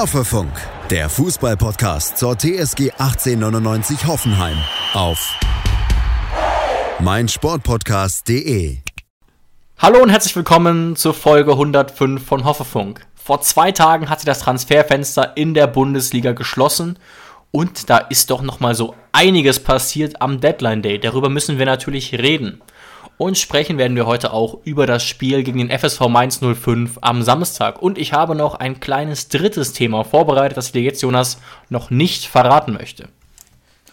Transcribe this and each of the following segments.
Hoffefunk, der Fußballpodcast zur TSG 1899 Hoffenheim auf meinsportpodcast.de. Hallo und herzlich willkommen zur Folge 105 von Hoffefunk. Vor zwei Tagen hat sich das Transferfenster in der Bundesliga geschlossen und da ist doch noch mal so einiges passiert am Deadline Day. Darüber müssen wir natürlich reden. Und sprechen werden wir heute auch über das Spiel gegen den FSV Mainz 05 am Samstag. Und ich habe noch ein kleines drittes Thema vorbereitet, das ich dir jetzt, Jonas, noch nicht verraten möchte.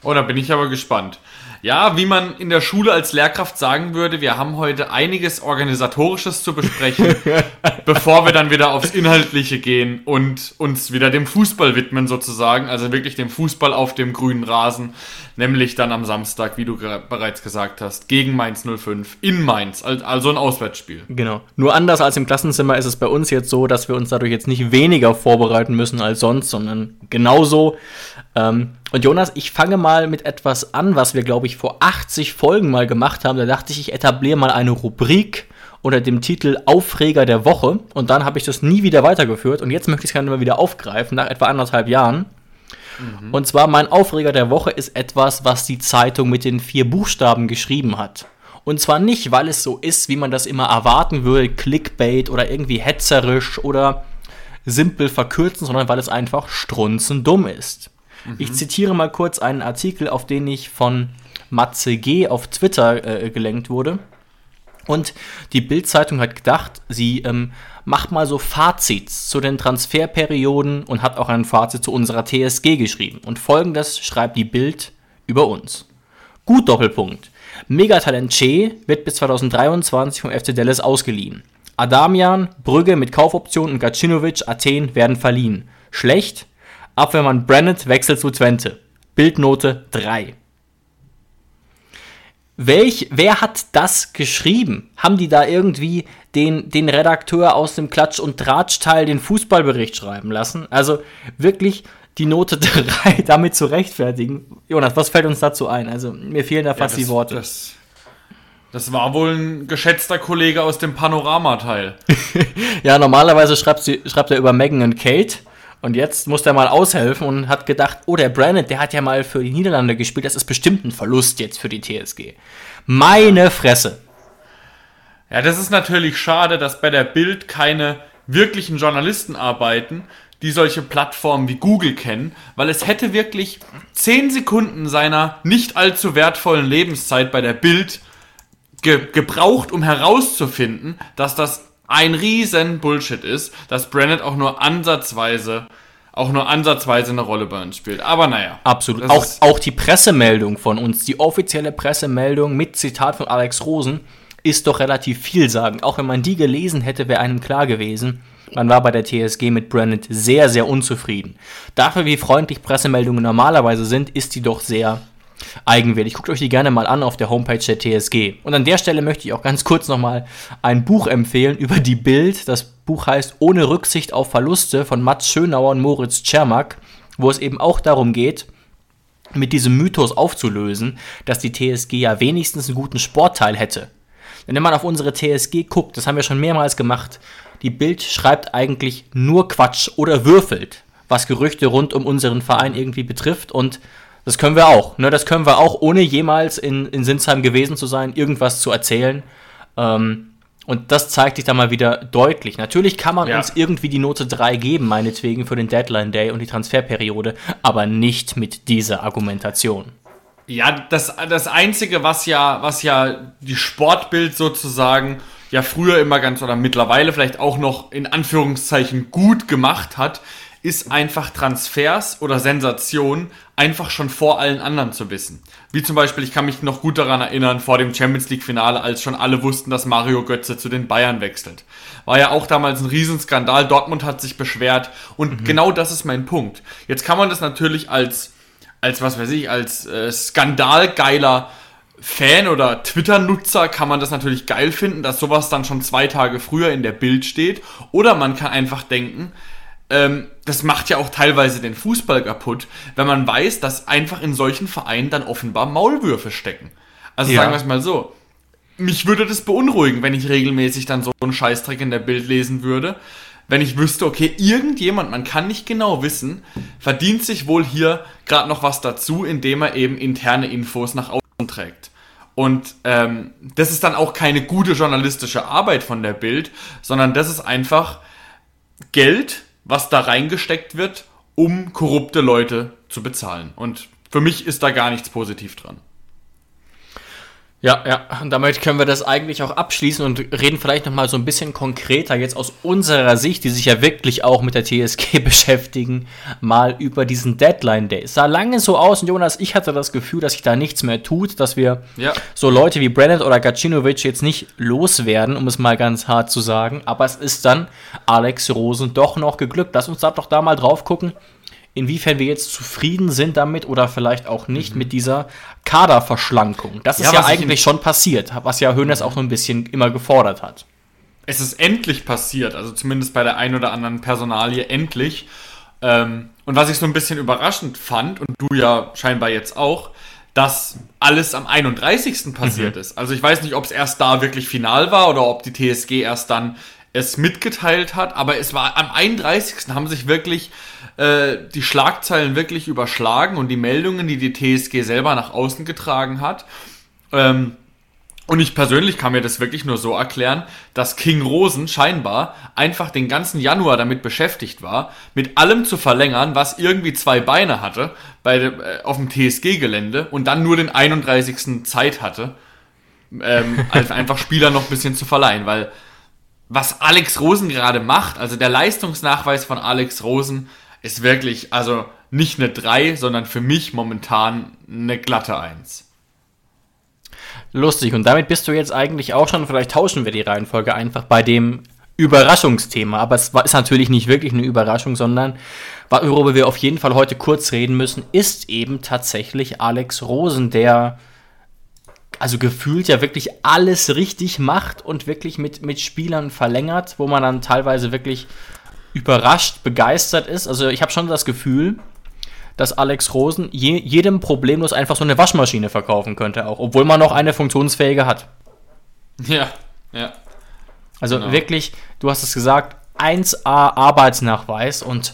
Oh, da bin ich aber gespannt. Ja, wie man in der Schule als Lehrkraft sagen würde, wir haben heute einiges Organisatorisches zu besprechen, bevor wir dann wieder aufs Inhaltliche gehen und uns wieder dem Fußball widmen sozusagen, also wirklich dem Fußball auf dem grünen Rasen, nämlich dann am Samstag, wie du bereits gesagt hast, gegen Mainz 05 in Mainz, also ein Auswärtsspiel. Genau. Nur anders als im Klassenzimmer ist es bei uns jetzt so, dass wir uns dadurch jetzt nicht weniger vorbereiten müssen als sonst, sondern genauso. Ähm, und Jonas, ich fange mal mit etwas an, was wir, glaube ich, vor 80 Folgen mal gemacht haben. Da dachte ich, ich etabliere mal eine Rubrik unter dem Titel Aufreger der Woche. Und dann habe ich das nie wieder weitergeführt. Und jetzt möchte ich es gerne mal wieder aufgreifen, nach etwa anderthalb Jahren. Mhm. Und zwar, mein Aufreger der Woche ist etwas, was die Zeitung mit den vier Buchstaben geschrieben hat. Und zwar nicht, weil es so ist, wie man das immer erwarten würde, Clickbait oder irgendwie hetzerisch oder simpel verkürzen, sondern weil es einfach strunzendumm ist. Mhm. Ich zitiere mal kurz einen Artikel, auf den ich von Matze G. auf Twitter äh, gelenkt wurde. Und die Bild-Zeitung hat gedacht, sie ähm, macht mal so Fazits zu den Transferperioden und hat auch ein Fazit zu unserer TSG geschrieben. Und folgendes schreibt die Bild über uns. Gut Doppelpunkt. Megatalent Che wird bis 2023 vom FC Dallas ausgeliehen. Adamian, Brügge mit Kaufoption und Gacinovic, Athen werden verliehen. Schlecht, Abwehrmann Brennett wechselt zu Twente. Bildnote 3. Welch, wer hat das geschrieben? Haben die da irgendwie den, den Redakteur aus dem Klatsch- und Tratschteil den Fußballbericht schreiben lassen? Also wirklich die Note 3 damit zu rechtfertigen. Jonas, was fällt uns dazu ein? Also mir fehlen da fast ja, das, die Worte. Das, das war wohl ein geschätzter Kollege aus dem Panorama-Teil. ja, normalerweise schreibt, sie, schreibt er über Megan und Kate. Und jetzt muss er mal aushelfen und hat gedacht, oh, der Brandon, der hat ja mal für die Niederlande gespielt, das ist bestimmt ein Verlust jetzt für die TSG. Meine Fresse. Ja, das ist natürlich schade, dass bei der Bild keine wirklichen Journalisten arbeiten, die solche Plattformen wie Google kennen, weil es hätte wirklich 10 Sekunden seiner nicht allzu wertvollen Lebenszeit bei der Bild ge gebraucht, um herauszufinden, dass das ein riesen Bullshit ist, dass Brennett auch nur ansatzweise auch nur ansatzweise eine Rolle bei uns spielt. Aber naja. Absolut. Auch, auch die Pressemeldung von uns, die offizielle Pressemeldung mit Zitat von Alex Rosen, ist doch relativ vielsagend. Auch wenn man die gelesen hätte, wäre einem klar gewesen. Man war bei der TSG mit Brennett sehr, sehr unzufrieden. Dafür, wie freundlich Pressemeldungen normalerweise sind, ist die doch sehr eigenwillig. Guckt euch die gerne mal an auf der Homepage der TSG. Und an der Stelle möchte ich auch ganz kurz nochmal ein Buch empfehlen über die Bild. Das Buch heißt Ohne Rücksicht auf Verluste von Mats Schönauer und Moritz Czermak, wo es eben auch darum geht, mit diesem Mythos aufzulösen, dass die TSG ja wenigstens einen guten Sportteil hätte. Denn wenn man auf unsere TSG guckt, das haben wir schon mehrmals gemacht, die Bild schreibt eigentlich nur Quatsch oder würfelt, was Gerüchte rund um unseren Verein irgendwie betrifft und das können wir auch. Ne? Das können wir auch, ohne jemals in, in Sinsheim gewesen zu sein, irgendwas zu erzählen. Ähm, und das zeigt sich da mal wieder deutlich. Natürlich kann man ja. uns irgendwie die Note 3 geben, meinetwegen, für den Deadline Day und die Transferperiode, aber nicht mit dieser Argumentation. Ja, das, das Einzige, was ja, was ja die Sportbild sozusagen ja früher immer ganz oder mittlerweile vielleicht auch noch in Anführungszeichen gut gemacht hat, ist einfach Transfers oder Sensationen einfach schon vor allen anderen zu wissen. Wie zum Beispiel, ich kann mich noch gut daran erinnern, vor dem Champions League Finale, als schon alle wussten, dass Mario Götze zu den Bayern wechselt. War ja auch damals ein Riesenskandal, Dortmund hat sich beschwert und mhm. genau das ist mein Punkt. Jetzt kann man das natürlich als, als was weiß ich, als äh, skandalgeiler Fan oder Twitter-Nutzer kann man das natürlich geil finden, dass sowas dann schon zwei Tage früher in der Bild steht. Oder man kann einfach denken, ähm, das macht ja auch teilweise den Fußball kaputt, wenn man weiß, dass einfach in solchen Vereinen dann offenbar Maulwürfe stecken. Also ja. sagen wir es mal so. Mich würde das beunruhigen, wenn ich regelmäßig dann so einen Scheißdreck in der Bild lesen würde. wenn ich wüsste, okay, irgendjemand, man kann nicht genau wissen, verdient sich wohl hier gerade noch was dazu, indem er eben interne Infos nach außen trägt. Und ähm, das ist dann auch keine gute journalistische Arbeit von der Bild, sondern das ist einfach Geld, was da reingesteckt wird, um korrupte Leute zu bezahlen. Und für mich ist da gar nichts positiv dran. Ja, ja, und damit können wir das eigentlich auch abschließen und reden vielleicht nochmal so ein bisschen konkreter jetzt aus unserer Sicht, die sich ja wirklich auch mit der TSG beschäftigen, mal über diesen Deadline Day. Es sah lange so aus und Jonas, ich hatte das Gefühl, dass sich da nichts mehr tut, dass wir ja. so Leute wie Brennett oder Gacinovic jetzt nicht loswerden, um es mal ganz hart zu sagen, aber es ist dann Alex Rosen doch noch geglückt. Lass uns da doch da mal drauf gucken inwiefern wir jetzt zufrieden sind damit oder vielleicht auch nicht mhm. mit dieser Kaderverschlankung. Das ist ja, ja eigentlich schon passiert, was ja Hönes auch so ein bisschen immer gefordert hat. Es ist endlich passiert, also zumindest bei der einen oder anderen Personalie endlich. Ähm, und was ich so ein bisschen überraschend fand, und du ja scheinbar jetzt auch, dass alles am 31. passiert mhm. ist. Also ich weiß nicht, ob es erst da wirklich final war oder ob die TSG erst dann es mitgeteilt hat, aber es war am 31. haben sich wirklich äh, die Schlagzeilen wirklich überschlagen und die Meldungen, die die TSG selber nach außen getragen hat. Ähm, und ich persönlich kann mir das wirklich nur so erklären, dass King Rosen scheinbar einfach den ganzen Januar damit beschäftigt war, mit allem zu verlängern, was irgendwie zwei Beine hatte bei, äh, auf dem TSG-Gelände und dann nur den 31. Zeit hatte, ähm, einfach Spieler noch ein bisschen zu verleihen, weil was Alex Rosen gerade macht, also der Leistungsnachweis von Alex Rosen, ist wirklich, also nicht eine 3, sondern für mich momentan eine glatte 1. Lustig, und damit bist du jetzt eigentlich auch schon, vielleicht tauschen wir die Reihenfolge einfach bei dem Überraschungsthema. Aber es ist natürlich nicht wirklich eine Überraschung, sondern worüber wir auf jeden Fall heute kurz reden müssen, ist eben tatsächlich Alex Rosen, der also gefühlt ja wirklich alles richtig macht und wirklich mit, mit Spielern verlängert, wo man dann teilweise wirklich überrascht, begeistert ist. Also ich habe schon das Gefühl, dass Alex Rosen je, jedem problemlos einfach so eine Waschmaschine verkaufen könnte, auch, obwohl man noch eine funktionsfähige hat. Ja, ja. Also genau. wirklich, du hast es gesagt, 1A Arbeitsnachweis und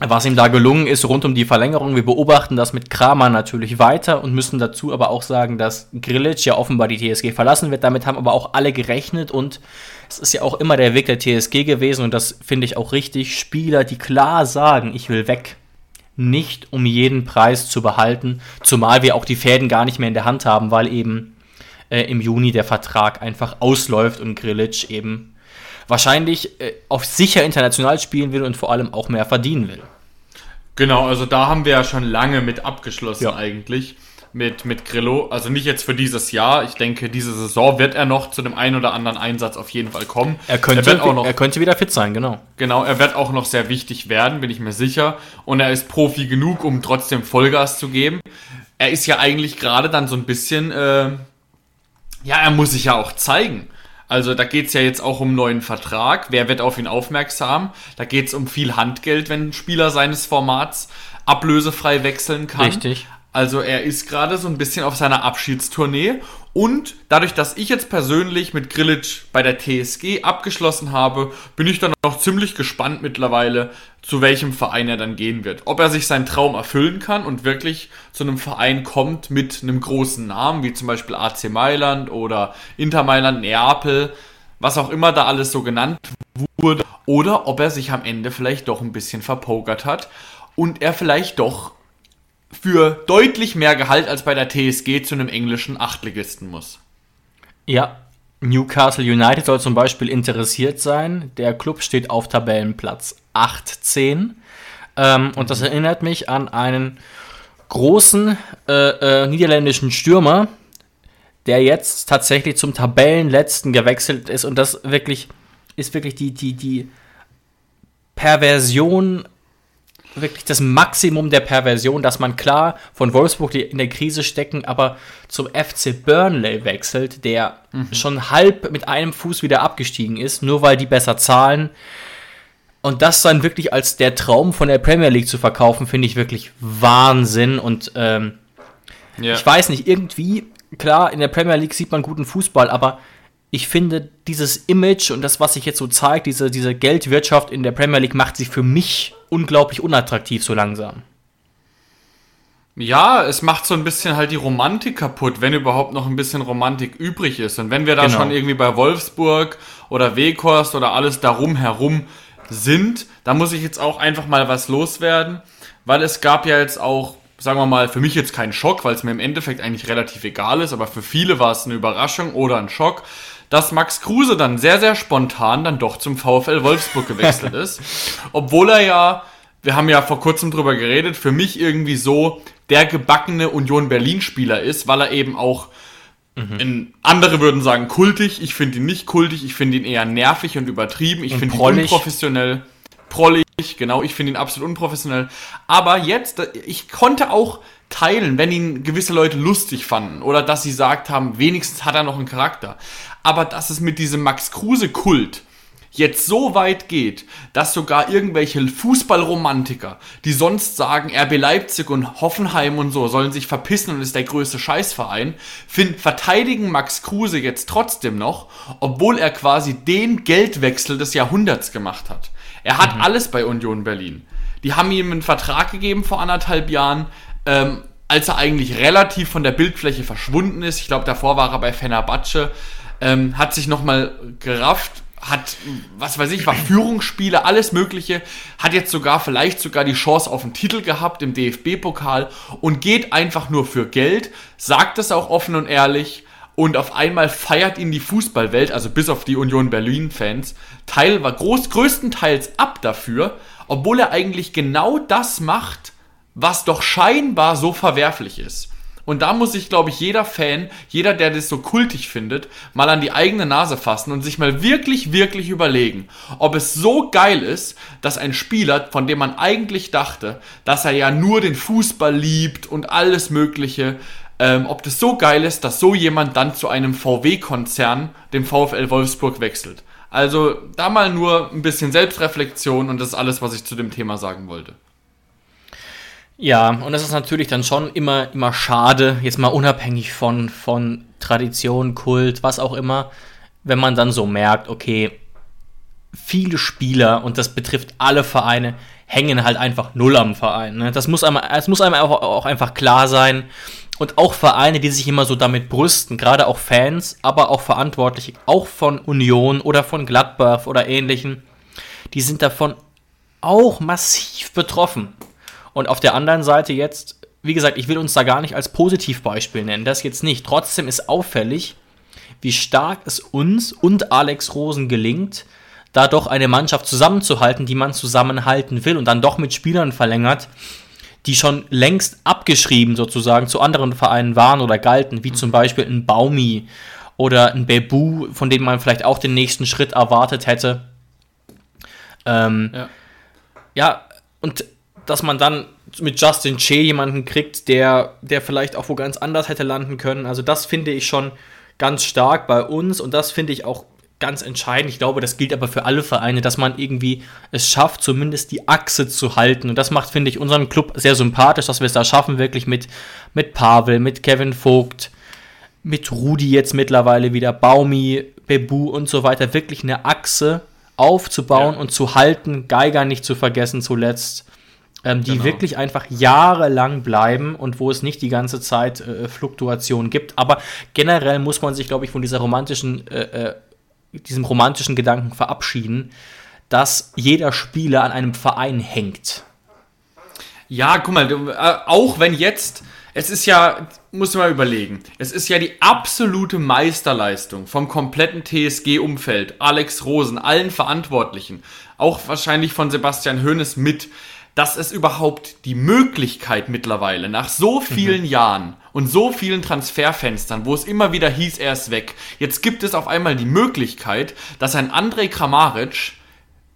was ihm da gelungen ist rund um die Verlängerung. Wir beobachten das mit Kramer natürlich weiter und müssen dazu aber auch sagen, dass Grilic ja offenbar die TSG verlassen wird. Damit haben aber auch alle gerechnet und es ist ja auch immer der Weg der TSG gewesen und das finde ich auch richtig. Spieler, die klar sagen, ich will weg. Nicht um jeden Preis zu behalten, zumal wir auch die Fäden gar nicht mehr in der Hand haben, weil eben äh, im Juni der Vertrag einfach ausläuft und Grilic eben wahrscheinlich äh, auf sicher international spielen will und vor allem auch mehr verdienen will. Genau, also da haben wir ja schon lange mit abgeschlossen ja. eigentlich mit, mit Grillo. Also nicht jetzt für dieses Jahr. Ich denke, diese Saison wird er noch zu dem einen oder anderen Einsatz auf jeden Fall kommen. Er könnte, er auch noch, er könnte wieder fit sein, genau. Genau, er wird auch noch sehr wichtig werden, bin ich mir sicher. Und er ist Profi genug, um trotzdem Vollgas zu geben. Er ist ja eigentlich gerade dann so ein bisschen, äh, ja, er muss sich ja auch zeigen. Also da geht's ja jetzt auch um neuen Vertrag. Wer wird auf ihn aufmerksam? Da geht's um viel Handgeld, wenn ein Spieler seines Formats ablösefrei wechseln kann. Richtig. Also er ist gerade so ein bisschen auf seiner Abschiedstournee und dadurch, dass ich jetzt persönlich mit Grillitsch bei der TSG abgeschlossen habe, bin ich dann auch ziemlich gespannt mittlerweile, zu welchem Verein er dann gehen wird. Ob er sich seinen Traum erfüllen kann und wirklich zu einem Verein kommt mit einem großen Namen, wie zum Beispiel AC Mailand oder Inter Mailand, Neapel, was auch immer da alles so genannt wurde, oder ob er sich am Ende vielleicht doch ein bisschen verpokert hat und er vielleicht doch für deutlich mehr Gehalt als bei der TSG zu einem englischen Achtligisten muss. Ja, Newcastle United soll zum Beispiel interessiert sein. Der Club steht auf Tabellenplatz 18. Ähm, und das erinnert mich an einen großen äh, äh, niederländischen Stürmer, der jetzt tatsächlich zum Tabellenletzten gewechselt ist. Und das wirklich ist wirklich die, die, die Perversion wirklich das Maximum der Perversion, dass man klar von Wolfsburg, die in der Krise stecken, aber zum FC Burnley wechselt, der mhm. schon halb mit einem Fuß wieder abgestiegen ist, nur weil die besser zahlen. Und das dann wirklich als der Traum von der Premier League zu verkaufen, finde ich wirklich Wahnsinn. Und ähm, ja. ich weiß nicht, irgendwie, klar, in der Premier League sieht man guten Fußball, aber ich finde, dieses Image und das, was sich jetzt so zeigt, diese, diese Geldwirtschaft in der Premier League, macht sie für mich unglaublich unattraktiv so langsam. Ja, es macht so ein bisschen halt die Romantik kaputt, wenn überhaupt noch ein bisschen Romantik übrig ist. Und wenn wir da genau. schon irgendwie bei Wolfsburg oder Weghorst oder alles darum herum sind, da muss ich jetzt auch einfach mal was loswerden, weil es gab ja jetzt auch, sagen wir mal, für mich jetzt kein Schock, weil es mir im Endeffekt eigentlich relativ egal ist, aber für viele war es eine Überraschung oder ein Schock, dass Max Kruse dann sehr, sehr spontan dann doch zum VfL Wolfsburg gewechselt ist. Obwohl er ja, wir haben ja vor kurzem drüber geredet, für mich irgendwie so der gebackene Union Berlin-Spieler ist, weil er eben auch mhm. in, andere würden sagen kultig. Ich finde ihn nicht kultig, ich finde ihn eher nervig und übertrieben. Ich finde ihn unprofessionell. Prollig, genau, ich finde ihn absolut unprofessionell. Aber jetzt, ich konnte auch teilen, wenn ihn gewisse Leute lustig fanden oder dass sie sagt haben, wenigstens hat er noch einen Charakter. Aber dass es mit diesem Max Kruse-Kult jetzt so weit geht, dass sogar irgendwelche Fußballromantiker, die sonst sagen, RB Leipzig und Hoffenheim und so sollen sich verpissen und ist der größte Scheißverein, find, verteidigen Max Kruse jetzt trotzdem noch, obwohl er quasi den Geldwechsel des Jahrhunderts gemacht hat. Er hat mhm. alles bei Union Berlin. Die haben ihm einen Vertrag gegeben vor anderthalb Jahren, ähm, als er eigentlich relativ von der Bildfläche verschwunden ist. Ich glaube, davor war er bei Fenerbahce, ähm, hat sich nochmal gerafft, hat, was weiß ich, war Führungsspiele, alles Mögliche, hat jetzt sogar vielleicht sogar die Chance auf einen Titel gehabt im DFB-Pokal und geht einfach nur für Geld, sagt es auch offen und ehrlich und auf einmal feiert ihn die Fußballwelt, also bis auf die Union Berlin-Fans, Teil war groß, größtenteils ab dafür, obwohl er eigentlich genau das macht, was doch scheinbar so verwerflich ist. Und da muss sich, glaube ich, jeder Fan, jeder, der das so kultig findet, mal an die eigene Nase fassen und sich mal wirklich, wirklich überlegen, ob es so geil ist, dass ein Spieler, von dem man eigentlich dachte, dass er ja nur den Fußball liebt und alles Mögliche, ähm, ob das so geil ist, dass so jemand dann zu einem VW-Konzern, dem VfL Wolfsburg, wechselt. Also da mal nur ein bisschen Selbstreflexion und das ist alles, was ich zu dem Thema sagen wollte. Ja, und es ist natürlich dann schon immer, immer schade, jetzt mal unabhängig von, von Tradition, Kult, was auch immer, wenn man dann so merkt, okay, viele Spieler, und das betrifft alle Vereine, hängen halt einfach null am Verein. Ne? Das muss einem, es muss einem auch, auch einfach klar sein. Und auch Vereine, die sich immer so damit brüsten, gerade auch Fans, aber auch Verantwortliche, auch von Union oder von Gladbach oder ähnlichen, die sind davon auch massiv betroffen. Und auf der anderen Seite jetzt, wie gesagt, ich will uns da gar nicht als Positivbeispiel nennen, das jetzt nicht. Trotzdem ist auffällig, wie stark es uns und Alex Rosen gelingt, da doch eine Mannschaft zusammenzuhalten, die man zusammenhalten will und dann doch mit Spielern verlängert, die schon längst abgeschrieben sozusagen zu anderen Vereinen waren oder galten, wie zum Beispiel ein Baumi oder ein Bebu, von dem man vielleicht auch den nächsten Schritt erwartet hätte. Ähm, ja. ja, und dass man dann mit Justin Che jemanden kriegt, der, der vielleicht auch wo ganz anders hätte landen können. Also das finde ich schon ganz stark bei uns und das finde ich auch ganz entscheidend. Ich glaube, das gilt aber für alle Vereine, dass man irgendwie es schafft, zumindest die Achse zu halten. Und das macht, finde ich, unseren Club sehr sympathisch, dass wir es da schaffen, wirklich mit, mit Pavel, mit Kevin Vogt, mit Rudi jetzt mittlerweile wieder, Baumi, Bebu und so weiter, wirklich eine Achse aufzubauen ja. und zu halten, Geiger nicht zu vergessen zuletzt ähm, die genau. wirklich einfach jahrelang bleiben und wo es nicht die ganze Zeit äh, Fluktuation gibt. Aber generell muss man sich, glaube ich, von dieser romantischen, äh, äh, diesem romantischen Gedanken verabschieden, dass jeder Spieler an einem Verein hängt. Ja, guck mal, äh, auch wenn jetzt, es ist ja, muss man mal überlegen, es ist ja die absolute Meisterleistung vom kompletten TSG-Umfeld, Alex Rosen, allen Verantwortlichen, auch wahrscheinlich von Sebastian Hoeneß mit, dass es überhaupt die Möglichkeit mittlerweile nach so vielen mhm. Jahren und so vielen Transferfenstern, wo es immer wieder hieß, er ist weg, jetzt gibt es auf einmal die Möglichkeit, dass ein Andrej Kramaric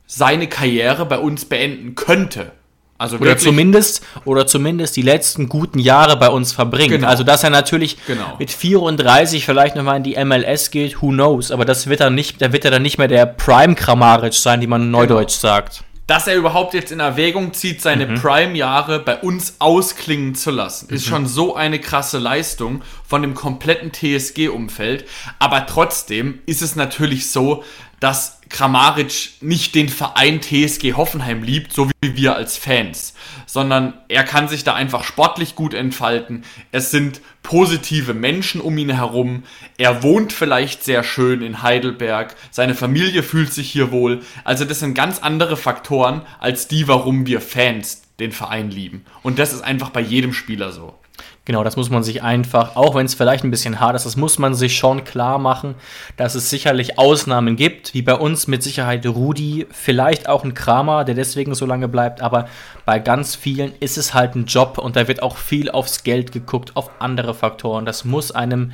seine Karriere bei uns beenden könnte. Also oder zumindest oder zumindest die letzten guten Jahre bei uns verbringt. Genau. Also dass er natürlich genau. mit 34 vielleicht nochmal in die MLS geht, who knows. Aber das wird dann nicht, da wird er dann nicht mehr der Prime Kramaric sein, die man in Neudeutsch genau. sagt. Dass er überhaupt jetzt in Erwägung zieht, seine Mhm. Prime-Jahre bei uns ausklingen zu lassen, ist schon so eine krasse Leistung von dem kompletten TSG-Umfeld. Aber trotzdem ist es natürlich so, dass Kramaric nicht den Verein TSG Hoffenheim liebt, so wie wir als Fans, sondern er kann sich da einfach sportlich gut entfalten. Es sind positive Menschen um ihn herum. Er wohnt vielleicht sehr schön in Heidelberg. Seine Familie fühlt sich hier wohl. Also das sind ganz andere Faktoren als die, warum wir Fans den Verein lieben. Und das ist einfach bei jedem Spieler so. Genau, das muss man sich einfach, auch wenn es vielleicht ein bisschen hart ist, das muss man sich schon klar machen, dass es sicherlich Ausnahmen gibt, wie bei uns mit Sicherheit Rudi, vielleicht auch ein Kramer, der deswegen so lange bleibt, aber bei ganz vielen ist es halt ein Job und da wird auch viel aufs Geld geguckt, auf andere Faktoren. Das muss einem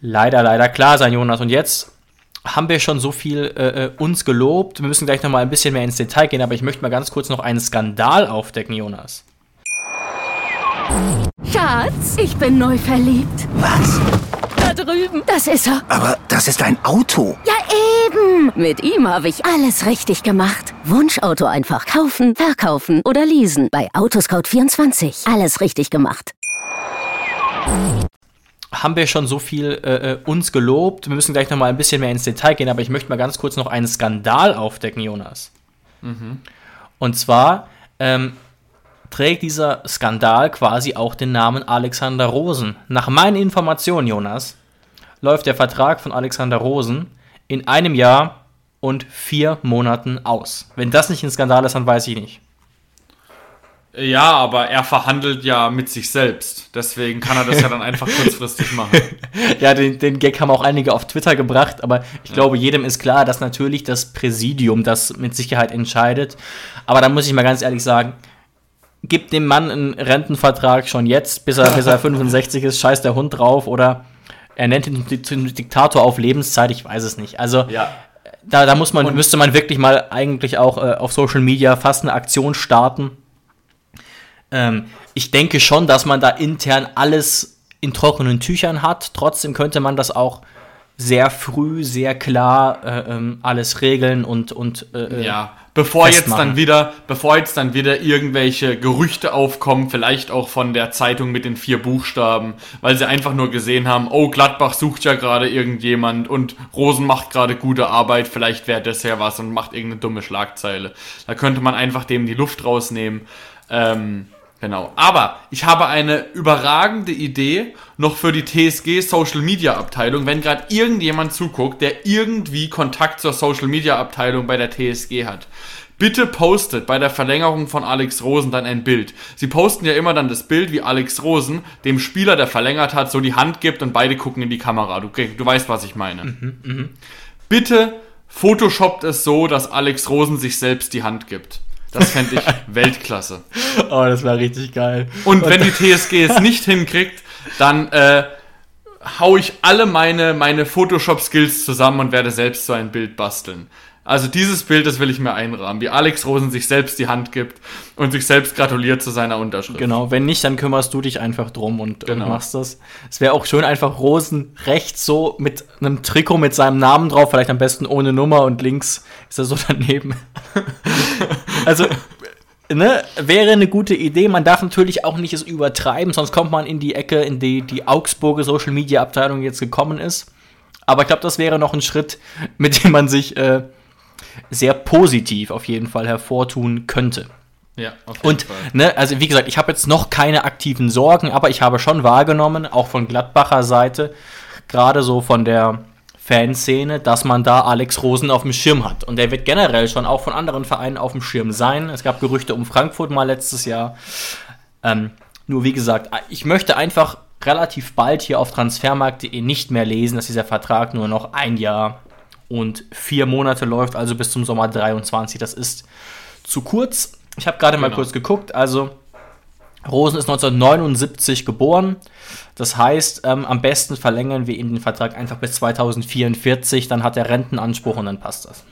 leider, leider klar sein, Jonas. Und jetzt haben wir schon so viel äh, äh, uns gelobt. Wir müssen gleich noch mal ein bisschen mehr ins Detail gehen, aber ich möchte mal ganz kurz noch einen Skandal aufdecken, Jonas. Schatz, ich bin neu verliebt. Was? Da drüben. Das ist er. Aber das ist ein Auto. Ja, eben. Mit ihm habe ich alles richtig gemacht. Wunschauto einfach kaufen, verkaufen oder leasen. Bei Autoscout24. Alles richtig gemacht. haben wir schon so viel äh, äh, uns gelobt. Wir müssen gleich noch mal ein bisschen mehr ins Detail gehen, aber ich möchte mal ganz kurz noch einen Skandal aufdecken, Jonas. Und zwar ähm, trägt dieser Skandal quasi auch den Namen Alexander Rosen. Nach meinen Informationen, Jonas, läuft der Vertrag von Alexander Rosen in einem Jahr und vier Monaten aus. Wenn das nicht ein Skandal ist, dann weiß ich nicht. Ja, aber er verhandelt ja mit sich selbst. Deswegen kann er das ja dann einfach kurzfristig machen. Ja, den, den Gag haben auch einige auf Twitter gebracht, aber ich glaube, jedem ist klar, dass natürlich das Präsidium das mit Sicherheit entscheidet. Aber da muss ich mal ganz ehrlich sagen, gib dem Mann einen Rentenvertrag schon jetzt, bis er, bis er 65 ist, scheiß der Hund drauf oder er nennt ihn zum Diktator auf Lebenszeit, ich weiß es nicht. Also Ja. da, da muss man, müsste man wirklich mal eigentlich auch äh, auf Social Media fast eine Aktion starten. Ähm, ich denke schon, dass man da intern alles in trockenen Tüchern hat. Trotzdem könnte man das auch sehr früh, sehr klar äh, ähm, alles regeln und, und äh, Ja, bevor jetzt festmachen. dann wieder, bevor jetzt dann wieder irgendwelche Gerüchte aufkommen, vielleicht auch von der Zeitung mit den vier Buchstaben, weil sie einfach nur gesehen haben, oh, Gladbach sucht ja gerade irgendjemand und Rosen macht gerade gute Arbeit, vielleicht wäre das ja was und macht irgendeine dumme Schlagzeile. Da könnte man einfach dem die Luft rausnehmen. Ähm, Genau. Aber ich habe eine überragende Idee noch für die TSG Social Media Abteilung, wenn gerade irgendjemand zuguckt, der irgendwie Kontakt zur Social Media Abteilung bei der TSG hat. Bitte postet bei der Verlängerung von Alex Rosen dann ein Bild. Sie posten ja immer dann das Bild, wie Alex Rosen dem Spieler, der verlängert hat, so die Hand gibt und beide gucken in die Kamera. Du, du weißt, was ich meine. Bitte photoshoppt es so, dass Alex Rosen sich selbst die Hand gibt. Das fände ich Weltklasse. oh, das war richtig geil. Und wenn die TSG es nicht hinkriegt, dann äh, hau ich alle meine, meine Photoshop-Skills zusammen und werde selbst so ein Bild basteln. Also dieses Bild, das will ich mir einrahmen, wie Alex Rosen sich selbst die Hand gibt und sich selbst gratuliert zu seiner Unterschrift. Genau, wenn nicht, dann kümmerst du dich einfach drum und, Genau. und machst das. Es wäre auch schön, einfach Rosen rechts so mit einem Trikot mit seinem Namen drauf, vielleicht am besten ohne Nummer und links ist er so daneben. also, ne, wäre eine gute Idee. Man darf natürlich auch nicht es übertreiben, sonst kommt man in die Ecke, in die die Augsburger Social Media Abteilung jetzt gekommen ist. Aber ich glaube, das wäre noch ein Schritt, mit dem man sich äh, sehr positiv auf jeden Fall hervortun könnte. Ja, auf jeden Und, Fall. ne, also wie gesagt, ich habe jetzt noch keine aktiven Sorgen, aber ich habe schon wahrgenommen, auch von Gladbacher Seite, gerade so von der Fanszene, dass man da Alex Rosen auf dem Schirm hat. Und der wird generell schon auch von anderen Vereinen auf dem Schirm sein. Es gab Gerüchte um Frankfurt mal letztes Jahr. Ähm, nur wie gesagt, ich möchte einfach relativ bald hier auf transfermarkt.de nicht mehr lesen, dass dieser Vertrag nur noch ein Jahr und vier Monate läuft, also bis zum Sommer 23. Das ist zu kurz. Ich habe gerade mal Genau. kurz geguckt, also Rosen ist 1979 geboren. Das heißt, ähm, am besten verlängern wir ihm den Vertrag einfach bis 2044, dann hat er Rentenanspruch und dann passt das.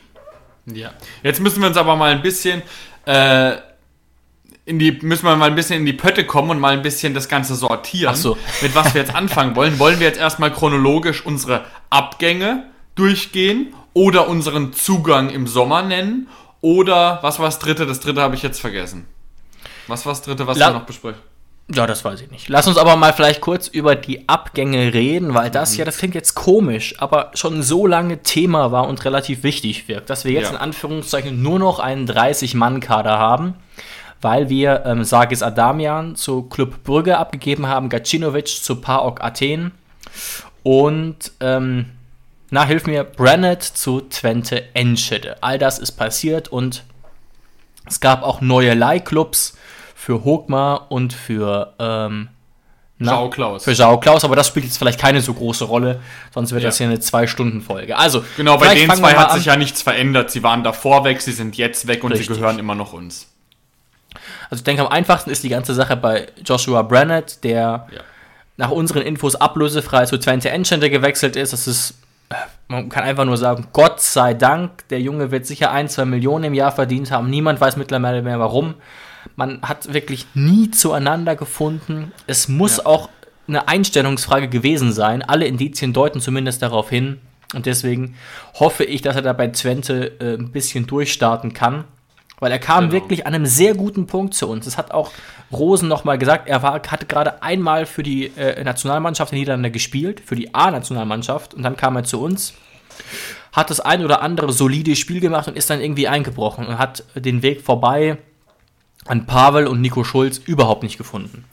Ja. Jetzt müssen wir uns aber mal ein bisschen äh, in die müssen wir mal ein bisschen in die Pötte kommen und mal ein bisschen das Ganze sortieren. Ach so. Mit was wir jetzt anfangen wollen. Wollen wir jetzt erstmal chronologisch unsere Abgänge durchgehen oder unseren Zugang im Sommer nennen? Oder was war das dritte? Das dritte habe ich jetzt vergessen. Was war das dritte, was La- wir noch besprechen? Ja, das weiß ich nicht. Lass uns aber mal vielleicht kurz über die Abgänge reden, weil das ja, das klingt jetzt komisch, aber schon so lange Thema war und relativ wichtig wirkt, dass wir jetzt Ja. in Anführungszeichen nur noch einen 30-Mann-Kader haben, weil wir ähm, Sagis Adamian zu Club Brügge abgegeben haben, Gacinovic zu PAOK Athen und ähm, na, hilf mir, Brennett zu Twente Enschede. All das ist passiert und es gab auch neue Leihclubs für Hogmar und für ähm, Schau Klaus. Für Jao Klaus, aber das spielt jetzt vielleicht keine so große Rolle, sonst wird Ja. das hier eine Zwei-Stunden-Folge. Also, Genau, bei den zwei hat an. sich ja nichts verändert. Sie waren davor weg, sie sind jetzt weg und Richtig. sie gehören immer noch uns. Also ich denke, am einfachsten ist die ganze Sache bei Joshua Brannett, der Ja. nach unseren Infos ablösefrei zu Twente Enschede gewechselt ist. Das ist, man kann einfach nur sagen, Gott sei Dank, der Junge wird sicher ein, zwei Millionen im Jahr verdient haben. Niemand weiß mittlerweile mehr warum. Man hat wirklich nie zueinander gefunden. Es muss Ja. auch eine Einstellungsfrage gewesen sein. Alle Indizien deuten zumindest darauf hin. Und deswegen hoffe ich, dass er da bei Twente äh, ein bisschen durchstarten kann. Weil er kam Genau. wirklich an einem sehr guten Punkt zu uns. Das hat auch Rosen nochmal gesagt. Er war, hatte gerade einmal für die äh, Nationalmannschaft in Niederlande gespielt, für die A-Nationalmannschaft. Und dann kam er zu uns, hat das ein oder andere solide Spiel gemacht und ist dann irgendwie eingebrochen und hat den Weg vorbei an Pavel und Nico Schulz überhaupt nicht gefunden.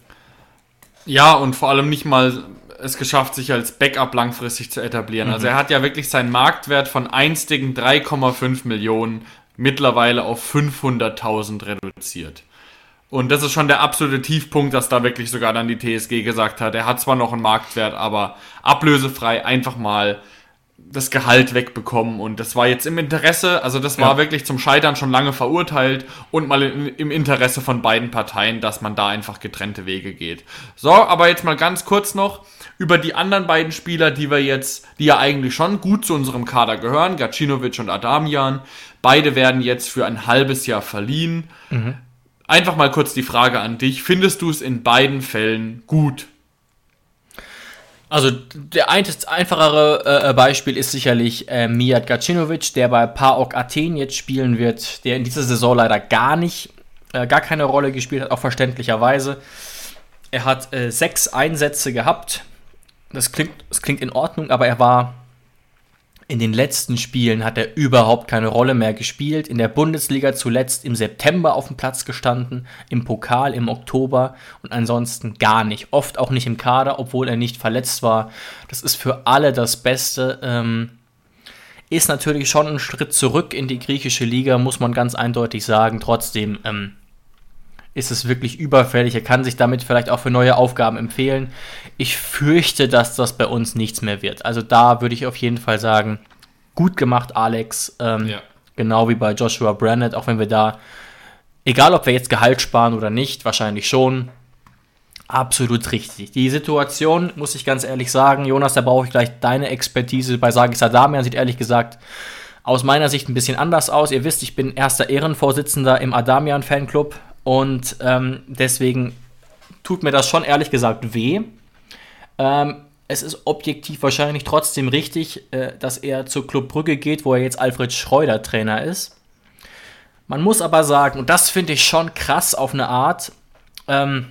Ja, und vor allem nicht mal es geschafft, sich als Backup langfristig zu etablieren. Mhm. Also er hat ja wirklich seinen Marktwert von einstigen 3,5 Millionen mittlerweile auf 500.000 reduziert. Und das ist schon der absolute Tiefpunkt, dass da wirklich sogar dann die TSG gesagt hat, er hat zwar noch einen Marktwert, aber ablösefrei einfach mal das Gehalt wegbekommen und das war jetzt im Interesse, also das war Ja. wirklich zum Scheitern schon lange verurteilt und mal im Interesse von beiden Parteien, dass man da einfach getrennte Wege geht. So, aber jetzt mal ganz kurz noch über die anderen beiden Spieler, die wir jetzt, die ja eigentlich schon gut zu unserem Kader gehören, Gacinovic und Adamian. Beide werden jetzt für ein halbes Jahr verliehen. Einfach mal kurz die Frage an dich. Findest du es in beiden Fällen gut? Also der ein- einfachere äh, Beispiel ist sicherlich äh, Mijat Gacinovic, der bei PAOK Athen jetzt spielen wird, der in dieser Saison leider gar nicht, äh, gar keine Rolle gespielt hat, auch verständlicherweise. Er hat äh, sechs Einsätze gehabt. Das klingt, das klingt in Ordnung, aber er war in den letzten Spielen hat er überhaupt keine Rolle mehr gespielt. In der Bundesliga zuletzt im September auf dem Platz gestanden, im Pokal im Oktober und ansonsten gar nicht. Oft auch nicht im Kader, obwohl er nicht verletzt war. Das ist für alle das Beste. Ähm, ist natürlich schon ein Schritt zurück in die griechische Liga, muss man ganz eindeutig sagen. Trotzdem ähm, ist es wirklich überfällig. Er kann sich damit vielleicht auch für neue Aufgaben empfehlen. Ich fürchte, dass das bei uns nichts mehr wird. Also da würde ich auf jeden Fall sagen, gut gemacht, Alex. Ähm, Ja. Genau wie bei Joshua Brannett, auch wenn wir da, egal ob wir jetzt Gehalt sparen oder nicht, wahrscheinlich schon, absolut richtig. Die Situation, muss ich ganz ehrlich sagen, Jonas, da brauche ich gleich deine Expertise bei Sagis Adamian, sieht ehrlich gesagt aus meiner Sicht ein bisschen anders aus. Ihr wisst, ich bin erster Ehrenvorsitzender im Adamian Fanclub und ähm, deswegen tut mir das schon ehrlich gesagt weh. Ähm, es ist objektiv wahrscheinlich trotzdem richtig, äh, dass er zu Club Brügge geht, wo er jetzt Alfred Schreuder Trainer ist. Man muss aber sagen, und das finde ich schon krass auf eine Art, ähm,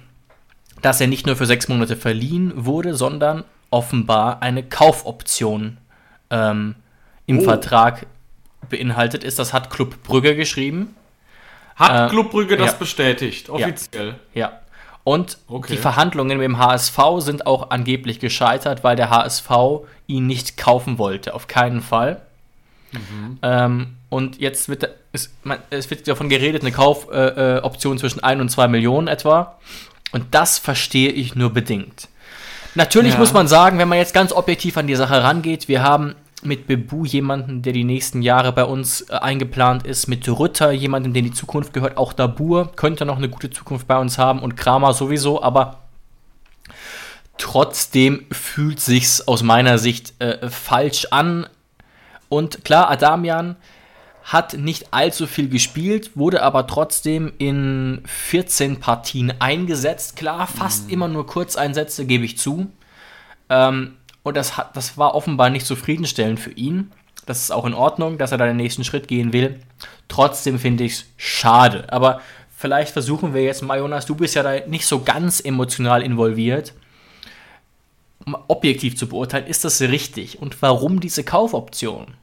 dass er nicht nur für sechs Monate verliehen wurde, sondern offenbar eine Kaufoption ähm, im Oh. Vertrag beinhaltet ist. Das hat Club Brügge geschrieben. Hat Äh, Club Brügge das ja. bestätigt, offiziell? Ja. Und Okay. die Verhandlungen mit dem HSV sind auch angeblich gescheitert, weil der HSV ihn nicht kaufen wollte. Auf keinen Fall. Mhm. Ähm, und jetzt wird, es, man, es wird davon geredet, eine Kaufoption äh, äh, zwischen 1 und 2 Millionen etwa. Und das verstehe ich nur bedingt. Natürlich Ja. muss man sagen, wenn man jetzt ganz objektiv an die Sache rangeht, wir haben mit Bebu jemanden, der die nächsten Jahre bei uns äh, eingeplant ist, mit Rütter jemanden, dem die Zukunft gehört, auch Dabur könnte noch eine gute Zukunft bei uns haben und Kramer sowieso, aber trotzdem fühlt sich's aus meiner Sicht äh, falsch an. Und klar, Adamian hat nicht allzu viel gespielt, wurde aber trotzdem in 14 Partien eingesetzt. Klar, fast immer nur Kurzeinsätze, gebe ich zu. Ähm, und das, hat, das war offenbar nicht zufriedenstellend für ihn. Das ist auch in Ordnung, dass er da den nächsten Schritt gehen will. Trotzdem finde ich es schade. Aber vielleicht versuchen wir jetzt mal, Jonas, du bist ja da nicht so ganz emotional involviert, um objektiv zu beurteilen, ist das richtig und warum diese Kaufoption?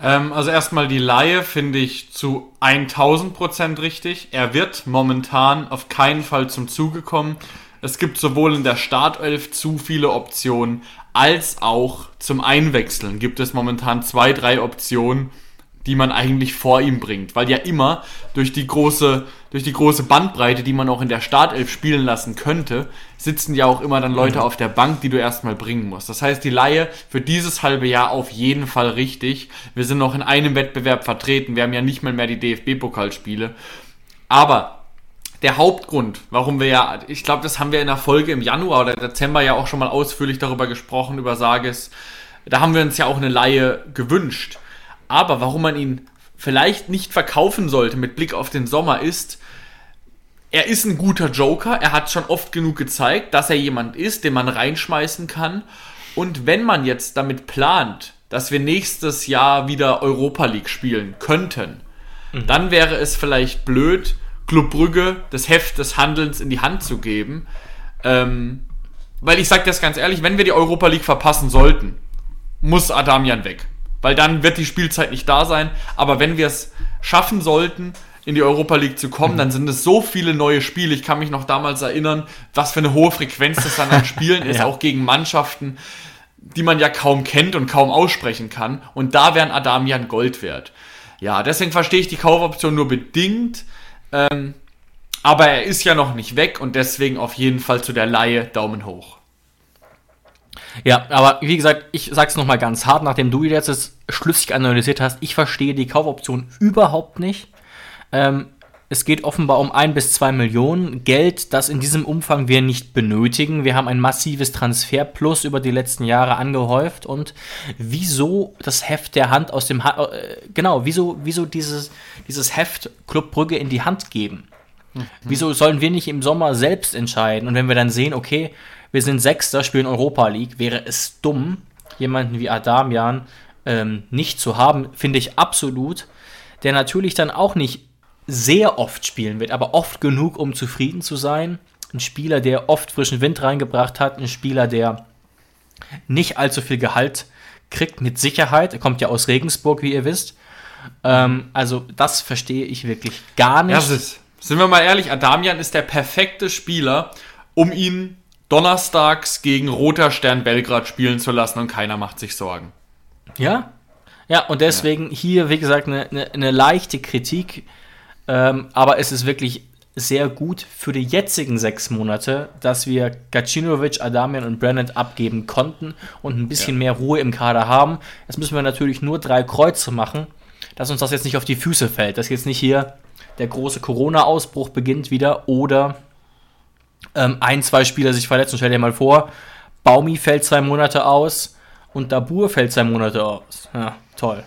Ähm, also erstmal die Laie finde ich zu 1000 Prozent richtig. Er wird momentan auf keinen Fall zum Zuge kommen. Es gibt sowohl in der Startelf zu viele Optionen, als auch zum Einwechseln gibt es momentan zwei, drei Optionen, die man eigentlich vor ihm bringt. Weil ja immer durch die große, durch die große Bandbreite, die man auch in der Startelf spielen lassen könnte, sitzen ja auch immer dann Leute mhm. auf der Bank, die du erstmal bringen musst. Das heißt, die Laie für dieses halbe Jahr auf jeden Fall richtig. Wir sind noch in einem Wettbewerb vertreten. Wir haben ja nicht mal mehr die DFB-Pokalspiele. Aber der Hauptgrund, warum wir ja, ich glaube, das haben wir in der Folge im Januar oder Dezember ja auch schon mal ausführlich darüber gesprochen, über Sages. Da haben wir uns ja auch eine Laie gewünscht. Aber warum man ihn vielleicht nicht verkaufen sollte mit Blick auf den Sommer ist, er ist ein guter Joker. Er hat schon oft genug gezeigt, dass er jemand ist, den man reinschmeißen kann. Und wenn man jetzt damit plant, dass wir nächstes Jahr wieder Europa League spielen könnten, mhm. dann wäre es vielleicht blöd, Club Brügge das Heft des Handelns in die Hand zu geben. Ähm, weil ich sage das ganz ehrlich, wenn wir die Europa League verpassen sollten, muss Adamian weg weil dann wird die Spielzeit nicht da sein. Aber wenn wir es schaffen sollten, in die Europa League zu kommen, dann sind es so viele neue Spiele. Ich kann mich noch damals erinnern, was für eine hohe Frequenz das dann an Spielen ist, ja. auch gegen Mannschaften, die man ja kaum kennt und kaum aussprechen kann. Und da wären Adamian Gold wert. Ja, deswegen verstehe ich die Kaufoption nur bedingt. Ähm, aber er ist ja noch nicht weg und deswegen auf jeden Fall zu der Laie Daumen hoch. Ja, aber wie gesagt, ich sag's nochmal ganz hart, nachdem du jetzt das schlüssig analysiert hast, ich verstehe die Kaufoption überhaupt nicht. Ähm, es geht offenbar um ein bis zwei Millionen Geld, das in diesem Umfang wir nicht benötigen. Wir haben ein massives Transferplus über die letzten Jahre angehäuft und wieso das Heft der Hand aus dem ha äh, genau, wieso, wieso dieses, dieses Heft Club Brügge in die Hand geben? Mhm. Wieso sollen wir nicht im Sommer selbst entscheiden? Und wenn wir dann sehen, okay, wir sind Sechster, spielen Europa League. Wäre es dumm, jemanden wie Adamian ähm, nicht zu haben, finde ich absolut. Der natürlich dann auch nicht sehr oft spielen wird, aber oft genug, um zufrieden zu sein. Ein Spieler, der oft frischen Wind reingebracht hat, ein Spieler, der nicht allzu viel Gehalt kriegt, mit Sicherheit. Er kommt ja aus Regensburg, wie ihr wisst. Ähm, also, das verstehe ich wirklich gar nicht. Ja, ist, sind wir mal ehrlich, Adamian ist der perfekte Spieler, um ihn donnerstags gegen Roter Stern Belgrad spielen zu lassen und keiner macht sich Sorgen. Ja, ja, und deswegen ja. hier, wie gesagt, eine, eine, eine leichte Kritik, ähm, aber es ist wirklich sehr gut für die jetzigen sechs Monate, dass wir Gacinovic, Adamian und Brennett abgeben konnten und ein bisschen ja. mehr Ruhe im Kader haben. Jetzt müssen wir natürlich nur drei Kreuze machen, dass uns das jetzt nicht auf die Füße fällt, dass jetzt nicht hier der große Corona-Ausbruch beginnt wieder oder ähm, ein, zwei Spieler sich verletzen. Stell dir mal vor, Baumi fällt zwei Monate aus und Dabur fällt zwei Monate aus. Ja, toll.